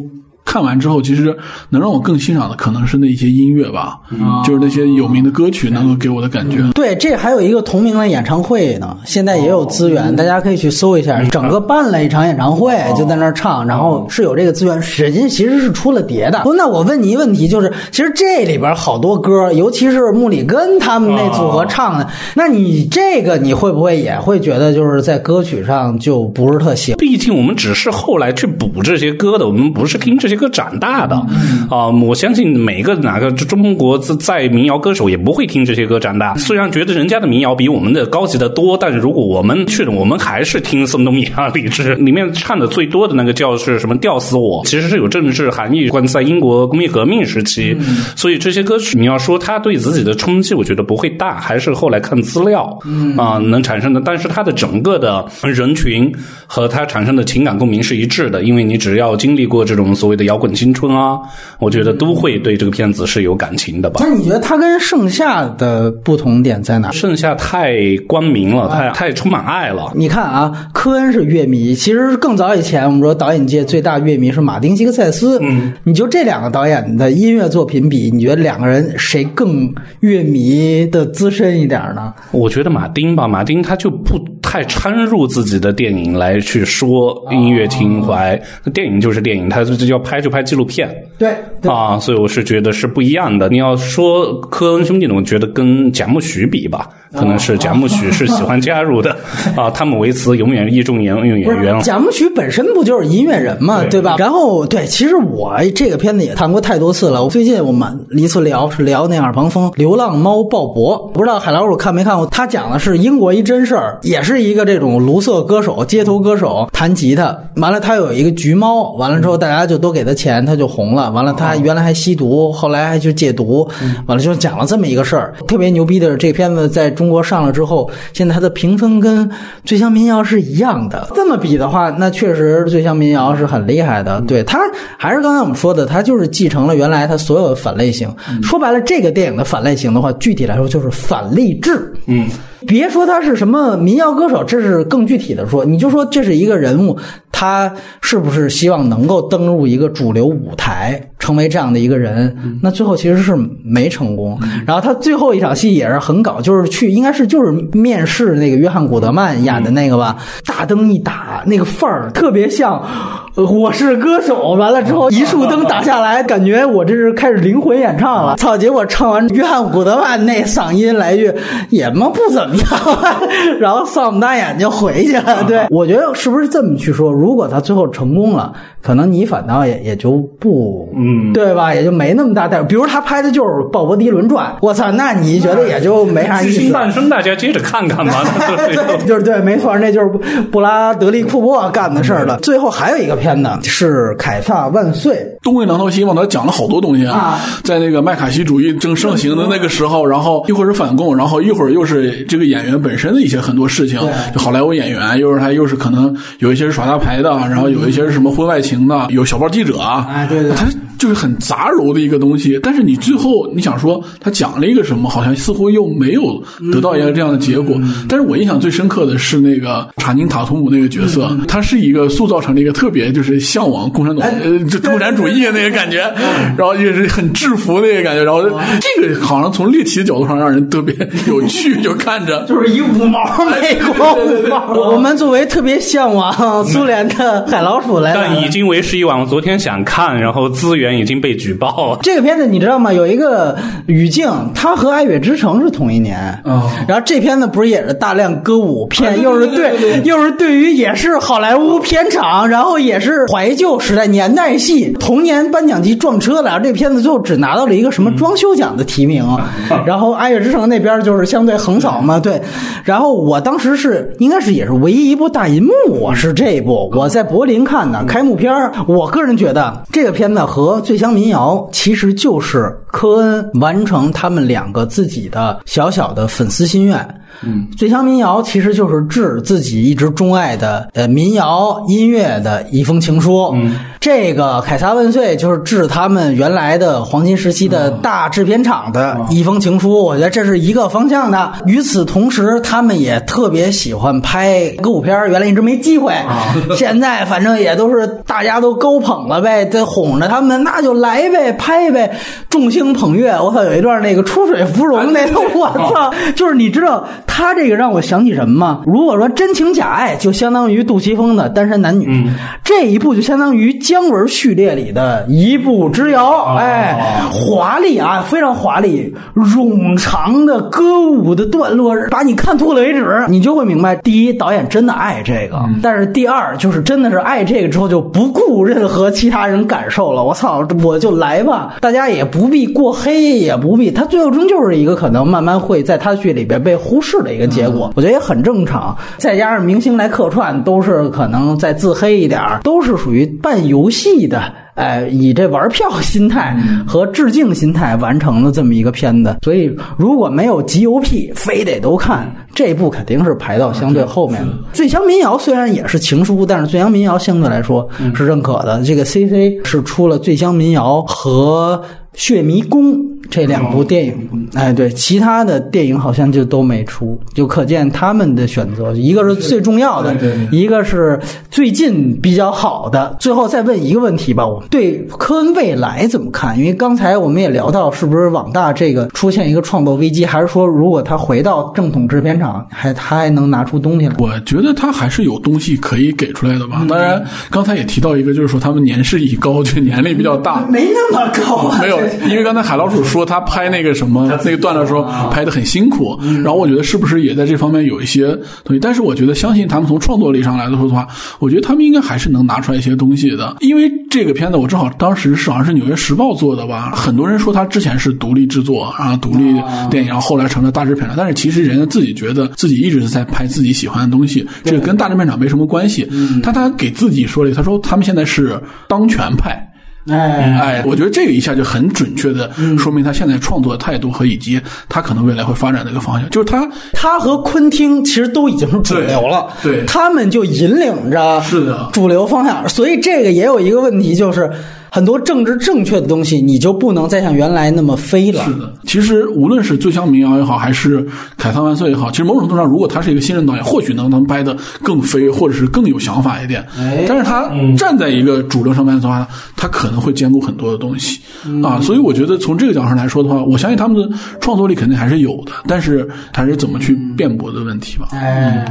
看完之后，其实能让我更欣赏的可能是那些音乐吧，就是那些有名的歌曲能够给我的感觉。对，这还有一个同名的演唱会呢，现在也有资源，大家可以去搜一下。整个办了一场演唱会，就在那儿唱，然后是有这个资源。史金其实是出了碟的。那我问你一个问题，就是其实这里边好多歌，尤其是穆里根他们那组合唱的，那你这个你会不会也会觉得就是在歌曲上就不是特行？毕竟我们只是后来去补这些歌的，我们不是听这些。歌长大的啊，我相信每个哪个中国在民谣歌手也不会听这些歌长大。虽然觉得人家的民谣比我们的高级的多，但是如果我们去了，我们还是听宋冬野啊、李志里面唱的最多的那个叫是什么吊死我，其实是有政治含义，关在英国工业革命时期。所以这些歌曲你要说他对自己的冲击，我觉得不会大，还是后来看资料啊能产生的。但是他的整个的人群和他产生的情感共鸣是一致的，因为你只要经历过这种所谓的。摇滚青春啊，我觉得都会对这个片子是有感情的吧。那你觉得它跟盛夏的不同点在哪？盛夏太光明了，太太充满爱了。你看啊，科恩是乐迷，其实更早以前，我们说导演界最大乐迷是马丁·西克塞斯。嗯，你就这两个导演的音乐作品比，你觉得两个人谁更乐迷的资深一点呢？我觉得马丁吧，马丁他就不太掺入自己的电影来去说音乐情怀，电影就是电影，他这叫拍。就拍纪录片，对啊，所以我是觉得是不一样的。你要说科恩兄弟呢，我觉得跟贾木许比吧。可能是贾木许是喜欢加入的 [laughs] 啊，汤姆维茨永远义重演用演员。贾木许本身不就是音乐人嘛，对吧？然后对，其实我这个片子也谈过太多次了。我最近我们一次聊是聊那耳旁风流浪猫鲍勃，不知道海老鼠看没看过？他讲的是英国一真事儿，也是一个这种卢瑟歌手、街头歌手弹吉他，完了他有一个橘猫，完了之后大家就都给他钱，他就红了。完了他原来还吸毒，后来还去戒毒，完了就讲了这么一个事儿。特别牛逼的是，这片子在中。中国上了之后，现在它的评分跟《醉乡民谣》是一样的。这么比的话，那确实《醉乡民谣》是很厉害的。对他还是刚才我们说的，他就是继承了原来他所有的反类型。说白了，这个电影的反类型的话，具体来说就是反励志。嗯。别说他是什么民谣歌手，这是更具体的说。你就说这是一个人物，他是不是希望能够登入一个主流舞台，成为这样的一个人，那最后其实是没成功。然后他最后一场戏也是很搞，就是去应该是就是面试那个约翰古德曼演的那个吧，大灯一打，那个范儿特别像。呃我是歌手，完了之后 [laughs] 一束灯打下来，感觉我这是开始灵魂演唱了。操！结果唱完约翰古德曼那嗓音来一句也嘛不怎么样，[laughs] 然后丧不大眼就回去了。对，我觉得是不是这么去说？如果他最后成功了，可能你反倒也也就不，嗯对吧？也就没那么大代入。比如他拍的就是《鲍勃迪伦传》，我操，那你觉得也就没啥意思。新半生大家接着看看吧。[laughs] 对，就是对，没错，那就是布布拉德利库珀干的事儿了。最后还有一个片子是《凯撒万岁》，东魏南头西望他讲了好多东西啊，在那个麦卡锡主义正盛行的那个时候，然后一会儿是反共，然后一会儿又是这个演员本身的一些很多事情，就好莱坞演员，又是他又是可能有一些是耍大牌的，然后有一些是什么婚外情的，有小报记者啊，哎对对他就是很杂糅的一个东西。但是你最后你想说他讲了一个什么，好像似乎又没有得到一个这样的结果。但是我印象最深刻的是那个查宁塔图姆那个角色，他是一个塑造成了一个特别就是向往共产党呃就共产主义的那个感觉，[laughs] 然后就是很制服那个感觉，然后这个好像从猎奇的角度上让人特别有趣，就看着。[laughs] 就是一五毛美国五毛。我们作为特别向往苏联的海老鼠来但已经为时已晚。我昨天想看，然后资源已经被举报了。这个片子你知道吗？有一个语境，它和《爱乐之城》是同一年。哦然后这片子不是也是大量歌舞片，又是对，又是对于也是好莱坞片场，然后也是怀旧时代年代戏，同年颁奖季撞车了。然后这片子最后只拿到了一个什么装修奖的提名，[laughs] 然后《爱乐之城》那边就是相对横扫嘛，对。然后我当时是应该是也是唯一一部大银幕，我是这一部，我在柏林看的开幕片儿我个人觉得这个片子和《醉乡民谣》其实就是科恩完成他们两个自己的小小的粉丝心愿。嗯，《醉乡民谣》其实就是致自己一直钟爱的呃民谣音乐的一封情书。嗯，这个《凯撒万岁》就是致他们原来的黄金时期的大制片厂的一封情书。我觉得这是一个方向的。与此同时，他们也特别喜欢拍歌舞片，原来一直没机会，[laughs] 现在反正也都是大家都高捧了呗，得哄着他们，那就来呗，拍呗，众星捧月。我操，有一段那个出水芙蓉那个，我操，就是你知道他这个让我想起什么吗？如果说真情假爱，就相当于杜琪峰的《单身男女》，这一部就相当于姜文序列里的一步之遥，哎，华丽啊，非常华丽，冗长的歌舞的段落，把你看吐了为止，你就会明白，第一，导演真的爱这个，但是第二，就是真的是爱这个之后就不顾任何其他人感受了。我操，我就来吧，大家也不必过黑，也不必，他最后终究是一个可能慢慢会在他剧里边被忽视的一个结果，我觉得也很正常。再加上明星来客串，都是可能再自黑一点儿，都是属于半游戏的。哎，以这玩票心态和致敬心态完成了这么一个片子，所以如果没有集邮癖，非得都看这部，肯定是排到相对后面的。《醉乡民谣》虽然也是情书，但是《醉乡民谣》相对来说是认可的。这个 CC 是出了《醉乡民谣》和《血迷宫》这两部电影，哎，对，其他的电影好像就都没出，就可见他们的选择，一个是最重要的，一个是最近比较好的。最后再问一个问题吧，我对科恩未来怎么看？因为刚才我们也聊到，是不是网大这个出现一个创作危机，还是说如果他回到正统制片厂，还他还能拿出东西来？我觉得他还是有东西可以给出来的吧。当然，刚才也提到一个，就是说他们年事已高，就年龄比较大。没那么高啊，没有，因为刚才海老鼠说他拍那个什么那个段的时候拍的很辛苦，然后我觉得是不是也在这方面有一些东西？但是我觉得相信他们从创作力上来说的话，我觉得他们应该还是能拿出来一些东西的。因为这个片子我正好当时是好像是《纽约时报》做的吧，很多人说他之前是独立制作啊，独立电影，然后后来成了大制片厂，但是其实人家自己觉得自己一直是在拍自己喜欢的东西，这个跟大制片厂没什么关系。他他给自己说了，他说他们现在是当权派。哎，哎，我觉得这个一下就很准确的说明他现在创作的态度和以及他可能未来会发展的一个方向，就是他他和昆汀其实都已经是主流了，对对。他们就引领着是的。主流方向，所以这个也有一个问题，就是很多政治正确的东西，你就不能再像原来那么飞了。是的，其实无论是《醉乡民谣》也好，还是《凯撒万岁》也好，其实某种程度上，如果他是一个新人导演，或许能能拍的更飞，或者是更有想法一点。哎但是他站在一个主流上面的话，他可能会兼顾很多的东西、啊。所以我觉得从这个角度上来说的话，我相信他们的创作力肯定还是有的，但是还是怎么去辩驳的问题吧。哎，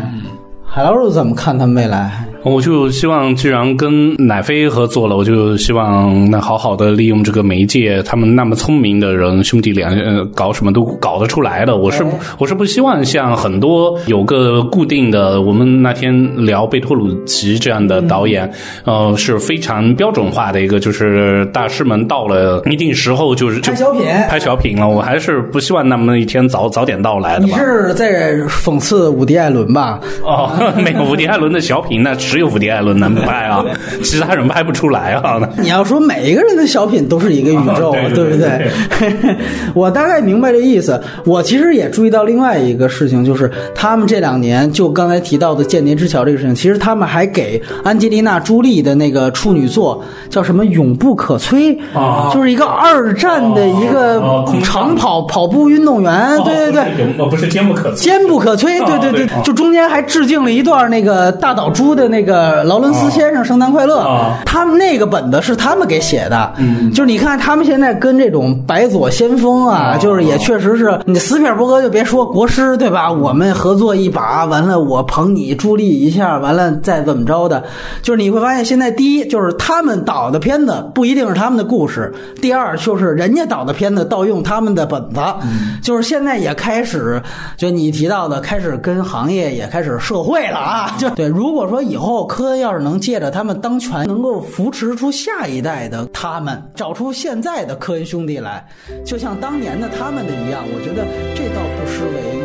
海老师怎么看他们未来？我就希望，既然跟奶飞合作了，我就希望那好好的利用这个媒介，他们那么聪明的人，兄弟俩，呃，搞什么都搞得出来的。我是不我是不希望像很多有个固定的，我们那天聊贝托鲁奇这样的导演，呃，是非常标准化的一个，就是大师们到了一定时候就是就拍小品拍小品了。我还是不希望那么一天早早点到来的你吧。是在讽刺伍迪·艾伦吧？哦，没有伍迪·艾伦的小品，那只有伍迪·艾伦能拍啊，其他人拍不出来啊。[laughs] 你要说每一个人的小品都是一个宇宙，哦 [laughs] 对对不对？[laughs] 我大概明白这意思。我其实也注意到另外一个事情，就是他们这两年就刚才提到的《间谍之桥》这个事情，其实他们还给安吉丽娜·朱莉的那个处女作叫什么《永不可摧》，哦就是一个二战的一个长跑跑步运动员，对对对。对，不是坚不可摧。坚不可摧，对对对，就中间还致敬了一段那个大岛猪的那个劳伦斯先生《圣诞快乐》哦他们那个本子是他们给写的，嗯，就是你看他们现在跟这种白左先锋啊，哦就是也确实是你斯皮尔伯格就别说国师对吧？我们合作一把，完了我捧你助力一下，完了再怎么着的，就是你会发现现在第一就是他们导的片子不一定是他们的故事，第二就是人家导的片子盗用他们的本子，就是现在也开始就你提到的开始跟行业也开始社会对了啊，就对。如果说以后科恩要是能借着他们当权，能够扶持出下一代的他们，找出现在的科恩兄弟来，就像当年的他们的一样，我觉得这倒不失为